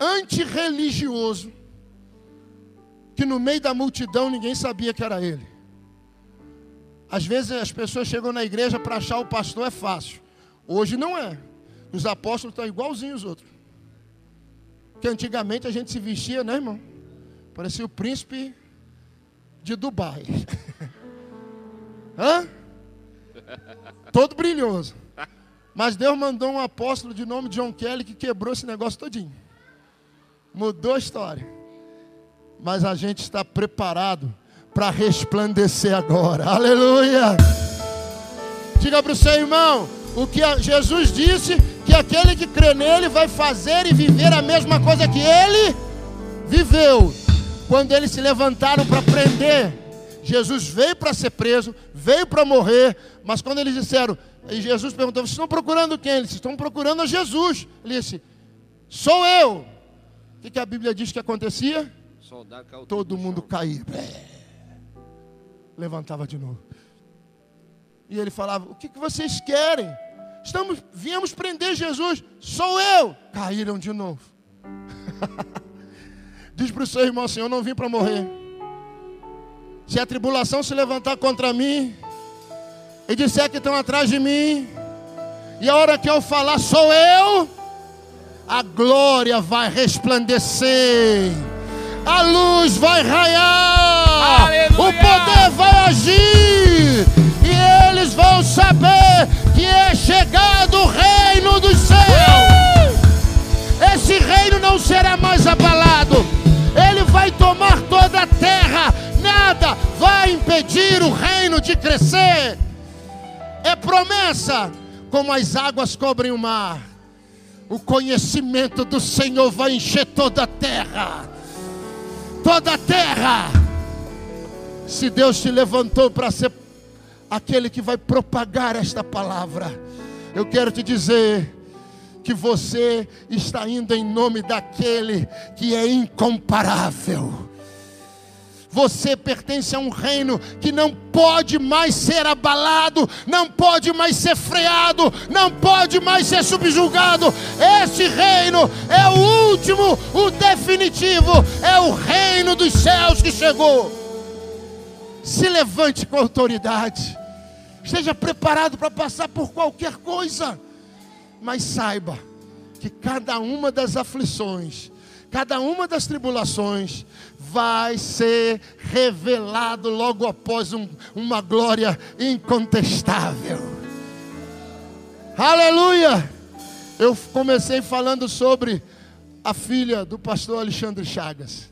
antirreligioso, que no meio da multidão ninguém sabia que era ele. Às vezes as pessoas chegam na igreja para achar o pastor é fácil. Hoje não é. Os apóstolos estão igualzinhos os outros. Que antigamente a gente se vestia, né, irmão? Parecia o príncipe de Dubai. [LAUGHS] Hã? Todo brilhoso. Mas Deus mandou um apóstolo de nome John Kelly que quebrou esse negócio todinho. Mudou a história. Mas a gente está preparado para resplandecer agora. [LAUGHS] Aleluia! Diga para o seu irmão, o que Jesus disse que aquele que crê nele vai fazer e viver a mesma coisa que ele viveu. Quando eles se levantaram para prender, Jesus veio para ser preso, veio para morrer, mas quando eles disseram, e Jesus perguntou: Vocês estão procurando quem? Eles estão procurando a Jesus. Ele disse: Sou eu. O que, que a Bíblia diz que acontecia? Todo mundo caía. Levantava de novo. E ele falava: O que, que vocês querem? Estamos, viemos prender Jesus. Sou eu. Caíram de novo. [LAUGHS] Diz para o seu irmão assim: Eu não vim para morrer. Se a tribulação se levantar contra mim e disser que estão atrás de mim, e a hora que eu falar sou eu, a glória vai resplandecer, a luz vai raiar, Aleluia. o poder vai agir, e eles vão saber que é chegado o reino dos céus. Esse reino não será mais abalado, ele vai tomar toda a terra, nada vai impedir o reino de crescer. É promessa, como as águas cobrem o mar. O conhecimento do Senhor vai encher toda a terra. Toda a terra. Se Deus te levantou para ser aquele que vai propagar esta palavra, eu quero te dizer que você está indo em nome daquele que é incomparável. Você pertence a um reino que não pode mais ser abalado, não pode mais ser freado, não pode mais ser subjugado. Esse reino é o último, o definitivo, é o reino dos céus que chegou. Se levante com autoridade, esteja preparado para passar por qualquer coisa, mas saiba que cada uma das aflições, cada uma das tribulações, vai ser revelado logo após um, uma glória incontestável. Aleluia! Eu comecei falando sobre a filha do pastor Alexandre Chagas.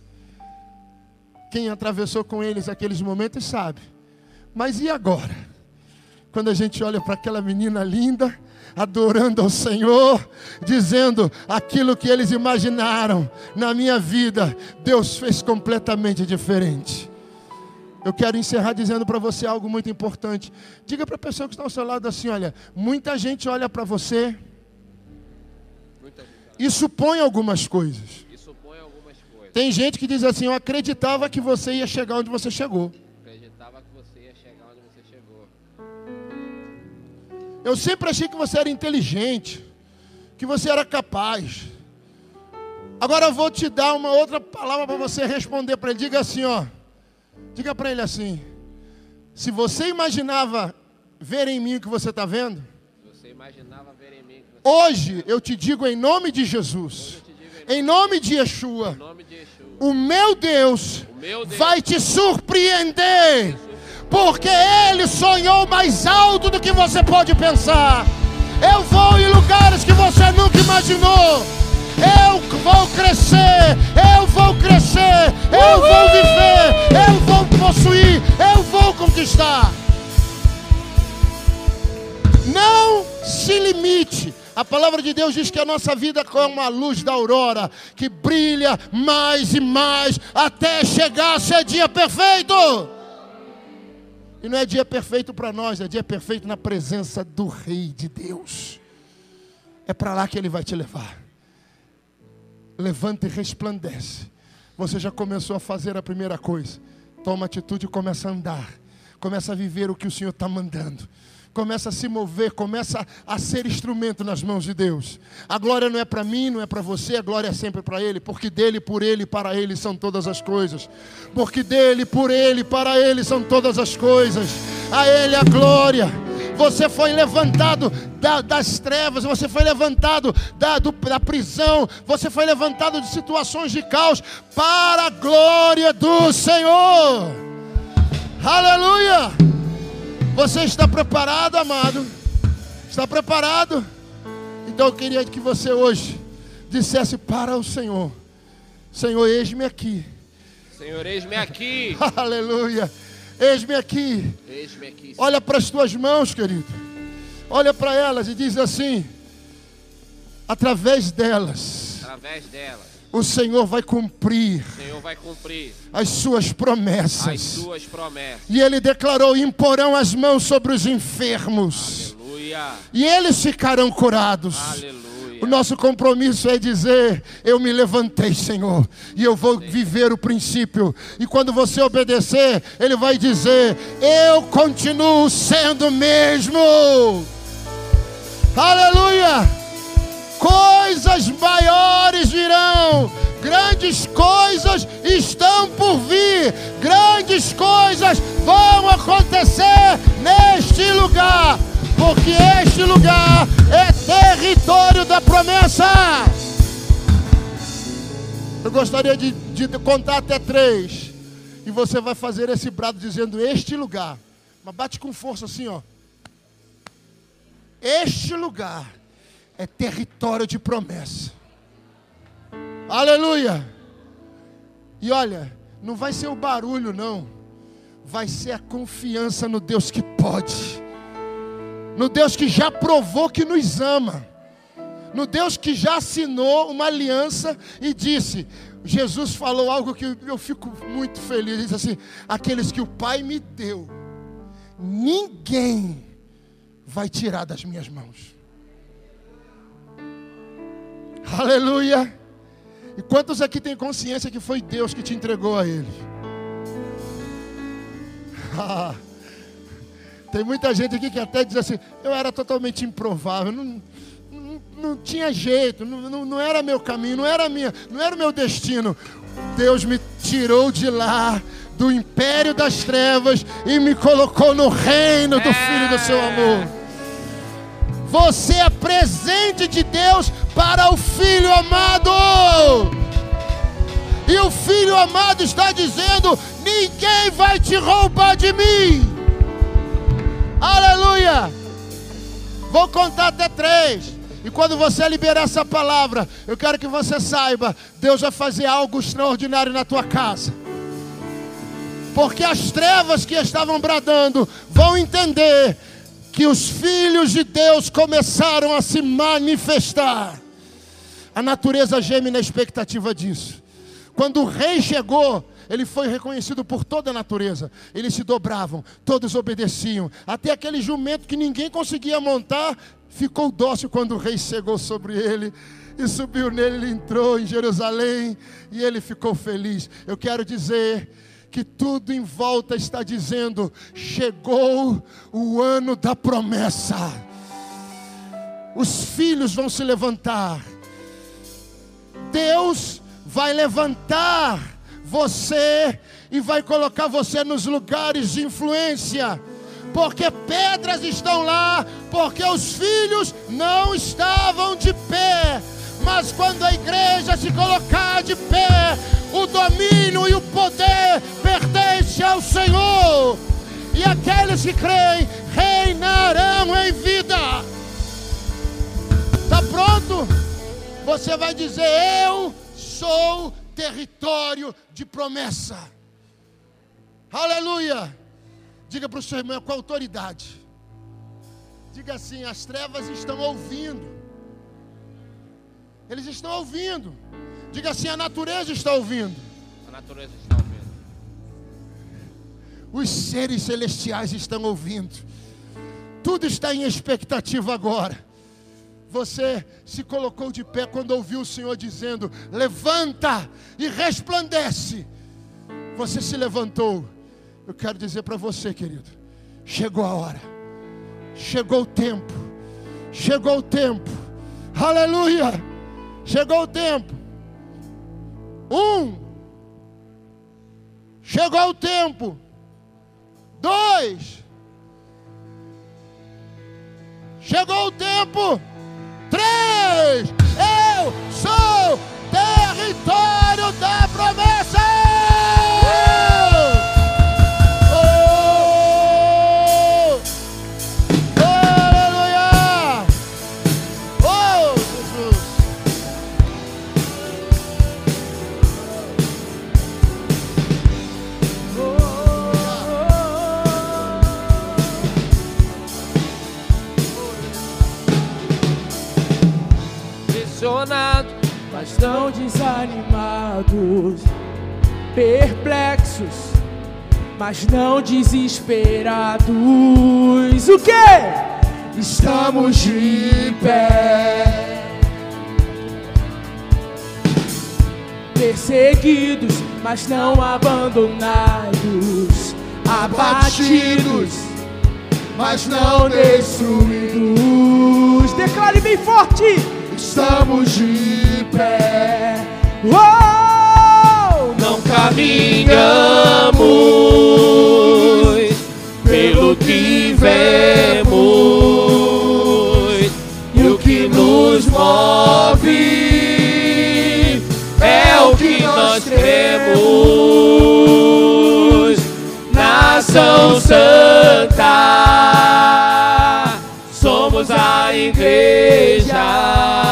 Quem atravessou com eles aqueles momentos sabe. Mas e agora? Quando a gente olha para aquela menina linda, adorando ao Senhor, dizendo aquilo que eles imaginaram na minha vida, Deus fez completamente diferente. Eu quero encerrar dizendo para você algo muito importante. Diga para a pessoa que está ao seu lado assim: olha, muita gente olha para você e supõe algumas coisas. Tem gente que diz assim: eu acreditava que você ia chegar onde você chegou. Eu sempre achei que você era inteligente, que você era capaz. Agora eu vou te dar uma outra palavra para você responder para ele. Diga assim, ó. Diga para ele assim: Se você imaginava ver em mim o que você está vendo, hoje eu te digo em nome de Jesus, em nome de Yeshua, o meu Deus vai te surpreender porque Ele sonhou mais alto do que você pode pensar. Eu vou em lugares que você nunca imaginou. Eu vou crescer, eu vou crescer, eu vou viver, eu vou possuir, eu vou conquistar. Não se limite. A palavra de Deus diz que a nossa vida é uma luz da aurora que brilha mais e mais até chegar a ser dia perfeito. E não é dia perfeito para nós, é dia perfeito na presença do Rei de Deus. É para lá que Ele vai te levar. Levanta e resplandece. Você já começou a fazer a primeira coisa. Toma atitude e começa a andar. Começa a viver o que o Senhor está mandando começa a se mover, começa a ser instrumento nas mãos de Deus. A glória não é para mim, não é para você, a glória é sempre para Ele, porque dele, por Ele, para Ele são todas as coisas. Porque dele, por Ele, para Ele são todas as coisas. A Ele a glória você foi levantado da, das trevas, você foi levantado da, do, da prisão, você foi levantado de situações de caos para a glória do Senhor. Aleluia! Você está preparado, amado? Está preparado? Então eu queria que você hoje dissesse para o Senhor: Senhor, eis-me aqui. Senhor, eis-me aqui. [LAUGHS] Aleluia. Eis-me aqui. Eis-me aqui. Olha para as tuas mãos, querido. Olha para elas e diz assim: através delas, Através delas, o Senhor vai cumprir Senhor vai cumprir as suas as promessas. suas promessas. E ele declarou: imporão as mãos sobre os enfermos, Aleluia. e eles ficarão curados. Aleluia. O nosso compromisso é dizer: Eu me levantei, Senhor, e eu vou viver o princípio. E quando você obedecer, Ele vai dizer: Eu continuo sendo o mesmo. Aleluia! Coisas maiores virão, grandes coisas estão por vir, grandes coisas vão acontecer neste lugar, porque este lugar é território da promessa. Eu gostaria de, de contar até três, e você vai fazer esse brado dizendo: Este lugar, mas bate com força assim, ó. Este lugar é território de promessa. Aleluia! E olha, não vai ser o barulho, não. Vai ser a confiança no Deus que pode. No Deus que já provou que nos ama. No Deus que já assinou uma aliança e disse: Jesus falou algo que eu fico muito feliz. Ele disse assim: Aqueles que o Pai me deu, ninguém vai tirar das minhas mãos. Aleluia. E quantos aqui têm consciência que foi Deus que te entregou a Ele? Ah, tem muita gente aqui que até diz assim: eu era totalmente improvável, não, não, não tinha jeito, não, não, não era meu caminho, não era minha, não era o meu destino. Deus me tirou de lá, do império das trevas, e me colocou no reino do Filho do seu amor. Você é presente de Deus para o Filho amado. E o Filho amado está dizendo: ninguém vai te roubar de mim. Aleluia. Vou contar até três. E quando você liberar essa palavra, eu quero que você saiba: Deus vai fazer algo extraordinário na tua casa. Porque as trevas que estavam bradando vão entender que os filhos de Deus começaram a se manifestar. A natureza geme na expectativa disso. Quando o rei chegou, ele foi reconhecido por toda a natureza. Eles se dobravam, todos obedeciam. Até aquele jumento que ninguém conseguia montar, ficou dócil quando o rei chegou sobre ele. E subiu nele, ele entrou em Jerusalém e ele ficou feliz. Eu quero dizer que tudo em volta está dizendo: chegou o ano da promessa. Os filhos vão se levantar. Deus vai levantar você e vai colocar você nos lugares de influência. Porque pedras estão lá, porque os filhos não estavam de pé. Mas quando a igreja se colocar de pé, o domínio e o poder pertence ao Senhor. E aqueles que creem reinarão em vida. Está pronto? Você vai dizer: Eu sou território de promessa. Aleluia. Diga para o seu irmão com autoridade. Diga assim: as trevas estão ouvindo. Eles estão ouvindo. Diga assim: a natureza está ouvindo. A natureza está ouvindo. Os seres celestiais estão ouvindo. Tudo está em expectativa agora. Você se colocou de pé quando ouviu o Senhor dizendo: Levanta e resplandece. Você se levantou. Eu quero dizer para você, querido: chegou a hora, chegou o tempo, chegou o tempo, aleluia, chegou o tempo. Um, chegou o tempo. Dois, Chegou o tempo. Três. Eu sou território da promessa. Mas não desanimados, perplexos, mas não desesperados. O que? Estamos de pé, perseguidos, mas não abandonados, abatidos, mas não destruídos. Declare bem forte estamos de pé. Oh! não caminhamos pelo que vemos e o que nos move é o que nós cremos. Nação Santa, somos a igreja,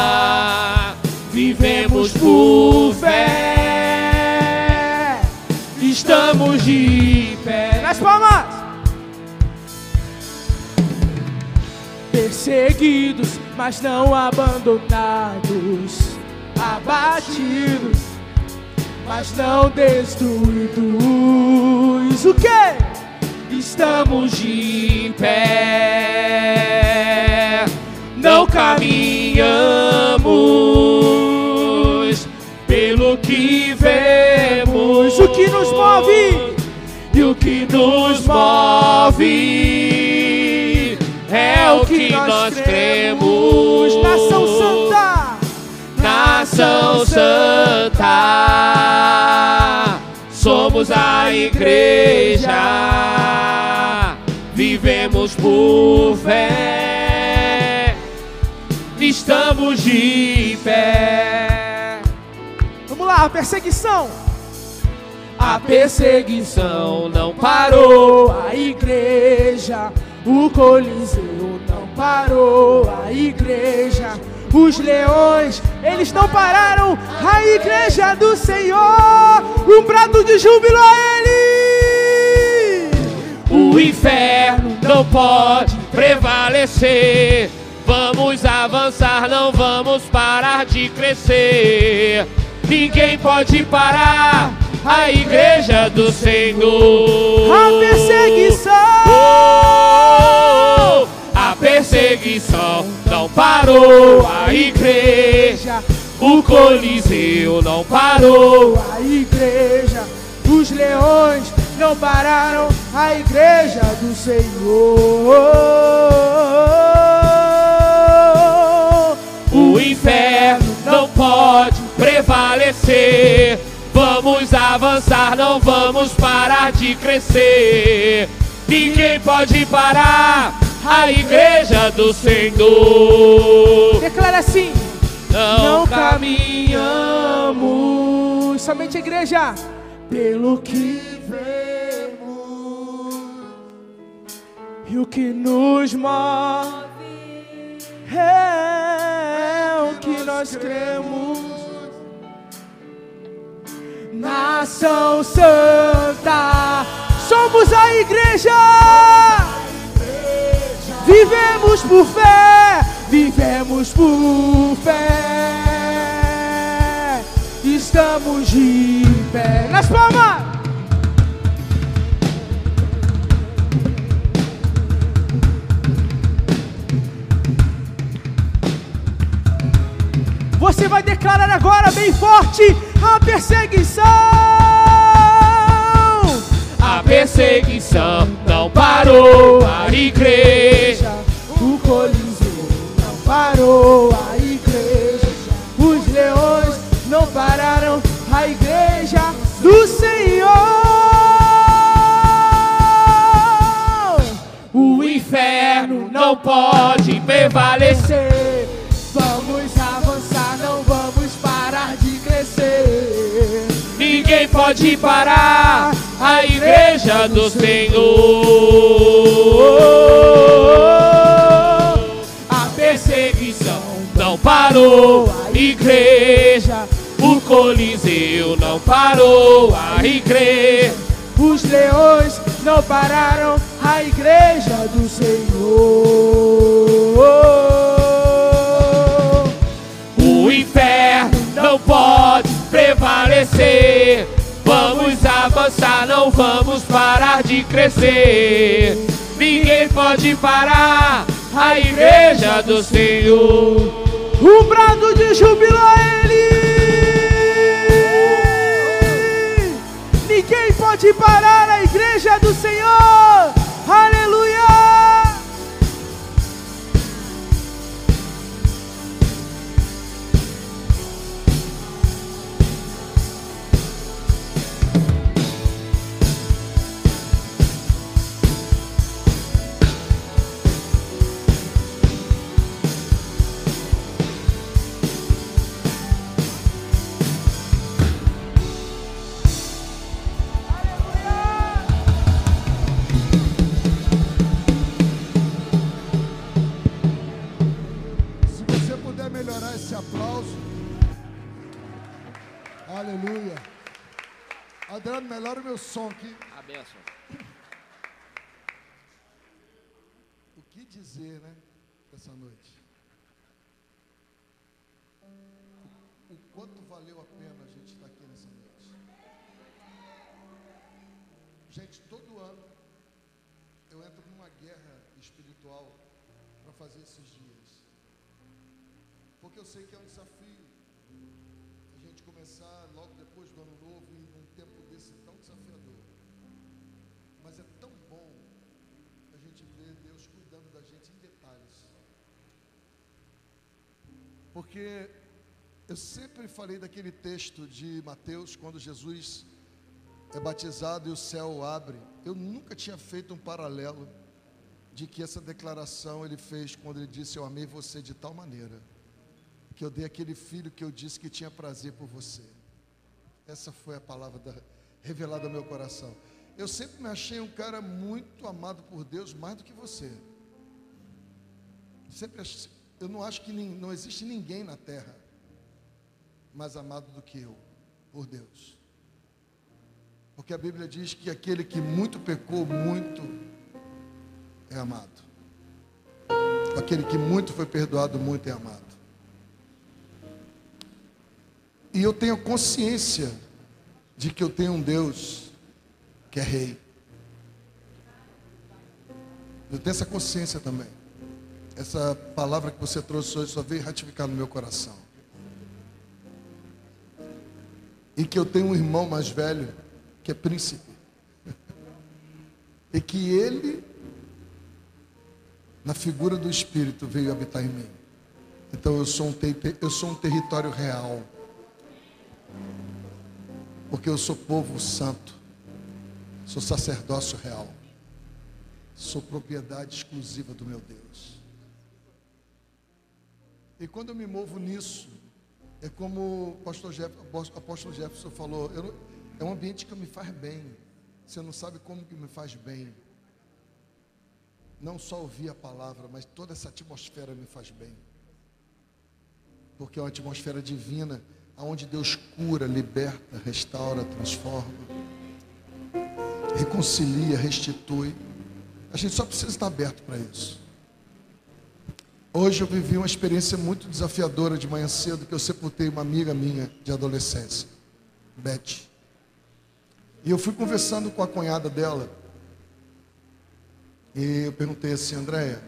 de pé. Nas palmas! Perseguidos, mas não abandonados, abatidos, mas não destruídos. O que? Estamos de pé, não caminhamos pelo que vemos. O que nos move? O que nos move é o que nós cremos. Nação Santa! Nação Santa, somos a igreja, vivemos por fé, estamos de pé. Vamos lá, perseguição! A perseguição não parou, a igreja, o Coliseu não parou, a igreja, os leões, eles não pararam, a igreja do Senhor, um brado de júbilo a ele! o inferno não pode prevalecer. Vamos avançar, não vamos parar de crescer. Ninguém pode parar a igreja do Senhor. A perseguição! Oh, a perseguição não parou a igreja. O Coliseu não parou. a igreja, os leões não pararam, a igreja do Senhor. O inferno não pode prevalecer. Vamos avançar, não vamos parar de crescer. Ninguém pode parar a igreja do Senhor. Declara assim: Não, não caminhamos. somente a igreja, pelo que vemos e o que nos move é o que nós cremos. Nação Santa, somos a igreja. Vivemos por fé, vivemos por fé. Estamos de pé. Nas palmas. Você vai declarar agora bem forte a perseguição. A perseguição não parou a igreja. O Coliseu não parou a igreja. Os leões não pararam a igreja do Senhor. O inferno não pode prevalecer. Pode parar a igreja do Senhor. A perseguição não parou a igreja. O Coliseu não parou a igreja. Os leões não pararam a igreja do Senhor. O inferno não pode prevalecer. Vamos avançar, não vamos parar de crescer. Ninguém pode parar a igreja do Senhor. Um brado de júbilo a ele. Ninguém pode parar a igreja do Senhor. Aleluia. Adriano, melhora o meu som aqui. A. O que dizer, né? Essa noite. O, o quanto valeu a pena a gente estar aqui nessa noite. Gente, todo ano eu entro numa guerra espiritual para fazer esses dias. Porque eu sei que é um desafio começar logo depois do ano novo e num tempo desse tão desafiador. Mas é tão bom a gente ver Deus cuidando da gente em detalhes. Porque eu sempre falei daquele texto de Mateus, quando Jesus é batizado e o céu abre. Eu nunca tinha feito um paralelo de que essa declaração ele fez quando ele disse: Eu amei você de tal maneira que eu dei aquele filho que eu disse que tinha prazer por você. Essa foi a palavra da, revelada ao meu coração. Eu sempre me achei um cara muito amado por Deus, mais do que você. Sempre achei, eu não acho que nin- não existe ninguém na terra mais amado do que eu por Deus. Porque a Bíblia diz que aquele que muito pecou, muito é amado. Aquele que muito foi perdoado, muito é amado. E eu tenho consciência de que eu tenho um Deus que é rei. Eu tenho essa consciência também. Essa palavra que você trouxe hoje só veio ratificar no meu coração. E que eu tenho um irmão mais velho que é príncipe. E que ele, na figura do Espírito, veio habitar em mim. Então eu sou um, eu sou um território real. Porque eu sou povo santo. Sou sacerdócio real. Sou propriedade exclusiva do meu Deus. E quando eu me movo nisso, é como o pastor Jeff, o apóstolo Jefferson falou, é um ambiente que me faz bem. Você não sabe como que me faz bem. Não só ouvir a palavra, mas toda essa atmosfera me faz bem. Porque é uma atmosfera divina, onde Deus cura, liberta, restaura, transforma, reconcilia, restitui. A gente só precisa estar aberto para isso. Hoje eu vivi uma experiência muito desafiadora de manhã cedo, que eu sepultei uma amiga minha de adolescência, Beth. E eu fui conversando com a cunhada dela. E eu perguntei assim, Andréia,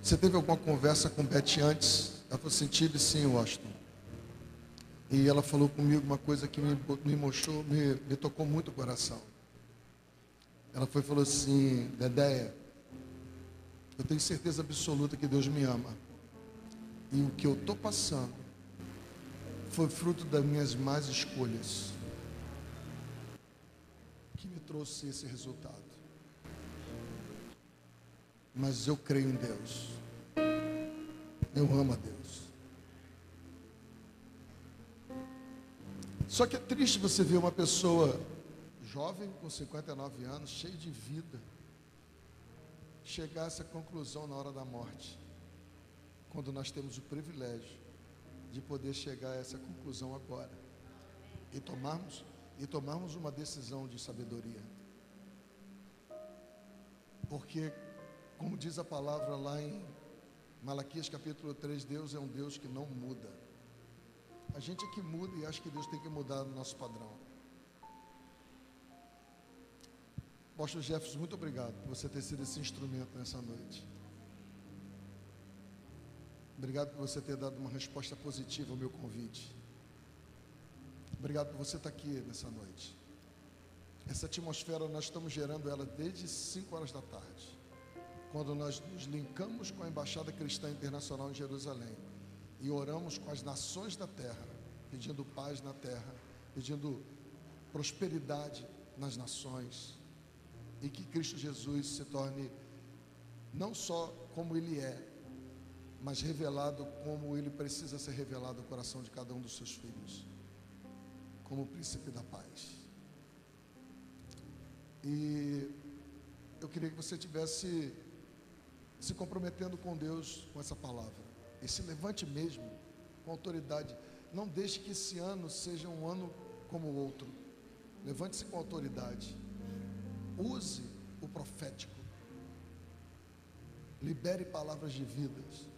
você teve alguma conversa com Beth antes? Ela falou assim, tive sim, Washington. E ela falou comigo uma coisa que me, me mostrou, me, me tocou muito o coração. Ela foi falou assim, Dedéia, eu tenho certeza absoluta que Deus me ama. E o que eu estou passando foi fruto das minhas más escolhas que me trouxe esse resultado. Mas eu creio em Deus. Eu amo a Deus. Só que é triste você ver uma pessoa jovem, com 59 anos, cheio de vida, chegar a essa conclusão na hora da morte, quando nós temos o privilégio de poder chegar a essa conclusão agora e tomarmos e tomarmos uma decisão de sabedoria. Porque como diz a palavra lá em Malaquias capítulo 3, Deus é um Deus que não muda. A gente é que muda e acha que Deus tem que mudar o nosso padrão. Apóstolo Jefferson, muito obrigado por você ter sido esse instrumento nessa noite. Obrigado por você ter dado uma resposta positiva ao meu convite. Obrigado por você estar aqui nessa noite. Essa atmosfera nós estamos gerando ela desde 5 horas da tarde, quando nós nos linkamos com a Embaixada Cristã Internacional em Jerusalém e oramos com as nações da terra, pedindo paz na terra, pedindo prosperidade nas nações, e que Cristo Jesus se torne não só como Ele é, mas revelado como Ele precisa ser revelado ao coração de cada um dos seus filhos, como príncipe da paz. E eu queria que você tivesse se comprometendo com Deus com essa palavra e se levante mesmo com autoridade. Não deixe que esse ano seja um ano como o outro. Levante-se com autoridade. Use o profético. Libere palavras de vidas.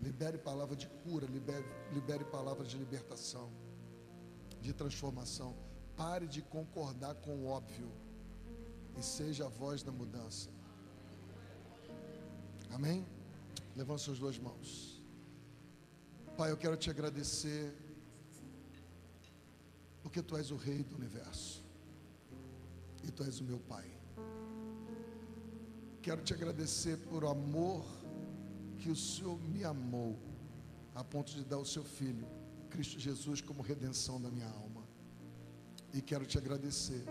Libere palavra de cura. Libere, libere palavras de libertação, de transformação. Pare de concordar com o óbvio e seja a voz da mudança. Amém? Levante suas duas mãos. Pai, eu quero te agradecer, porque tu és o Rei do universo, e tu és o meu Pai. Quero te agradecer por amor que o Senhor me amou, a ponto de dar o seu Filho, Cristo Jesus, como redenção da minha alma. E quero te agradecer,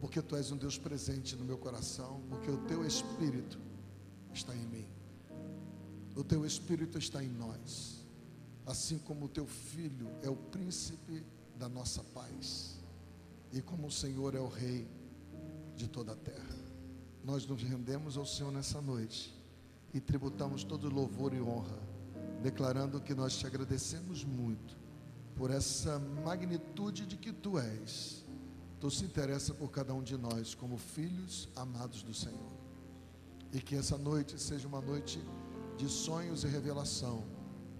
porque tu és um Deus presente no meu coração, porque o teu Espírito está em mim. O teu Espírito está em nós, assim como o teu Filho é o príncipe da nossa paz, e como o Senhor é o Rei de toda a terra. Nós nos rendemos ao Senhor nessa noite e tributamos todo louvor e honra, declarando que nós te agradecemos muito por essa magnitude de que tu és. Tu se interessa por cada um de nós como filhos amados do Senhor. E que essa noite seja uma noite de sonhos e revelação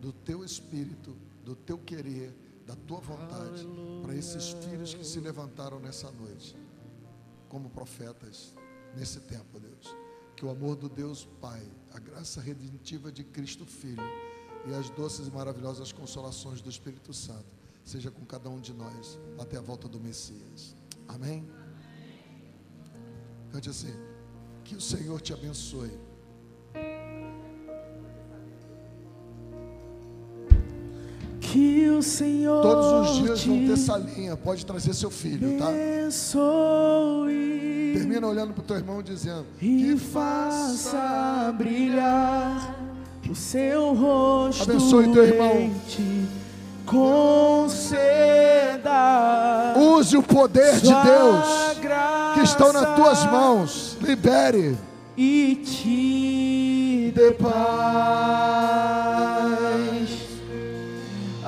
do teu espírito, do teu querer, da tua vontade para esses filhos que se levantaram nessa noite como profetas nesse tempo, Deus. Que o amor do Deus Pai, a graça redentiva de Cristo Filho e as doces e maravilhosas consolações do Espírito Santo seja com cada um de nós até a volta do Messias. Amém? Cante assim: Que o Senhor te abençoe Que o Senhor Todos os dias vão ter salinha, pode trazer seu filho, tá? abençoe Termina olhando para o teu irmão dizendo: e Que faça brilhar o seu rosto Abençoe teu irmão. ti. Conceda Use o poder de Deus que estão nas tuas mãos. Libere. e te dê paz.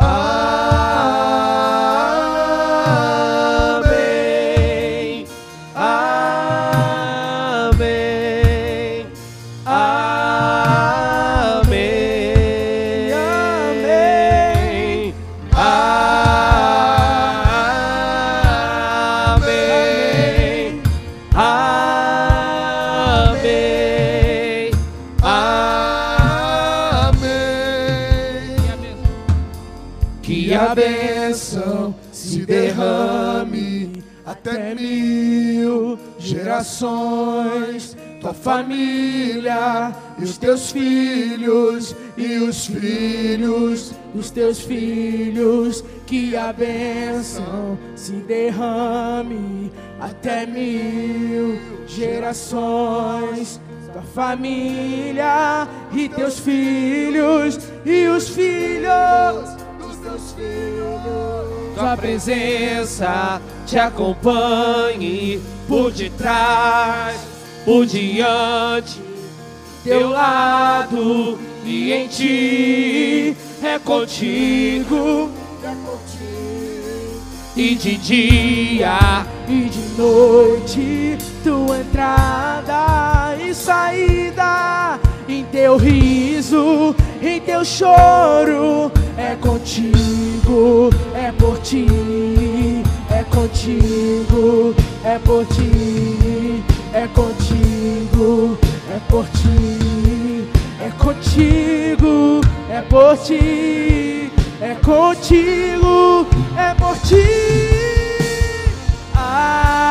Amém. Gerações. Tua família e os teus filhos e os filhos dos teus filhos. Que a bênção se derrame até mil gerações. tua família e teus filhos e os filhos dos teus filhos. Tua presença te acompanhe por detrás, por diante, teu lado e em ti é contigo. E de dia E de noite, tua entrada e saída, em teu riso, em teu choro, é contigo, é por ti, é contigo, é por ti, é contigo, é por ti, é contigo, é por ti, é contigo, é por ti. Amém.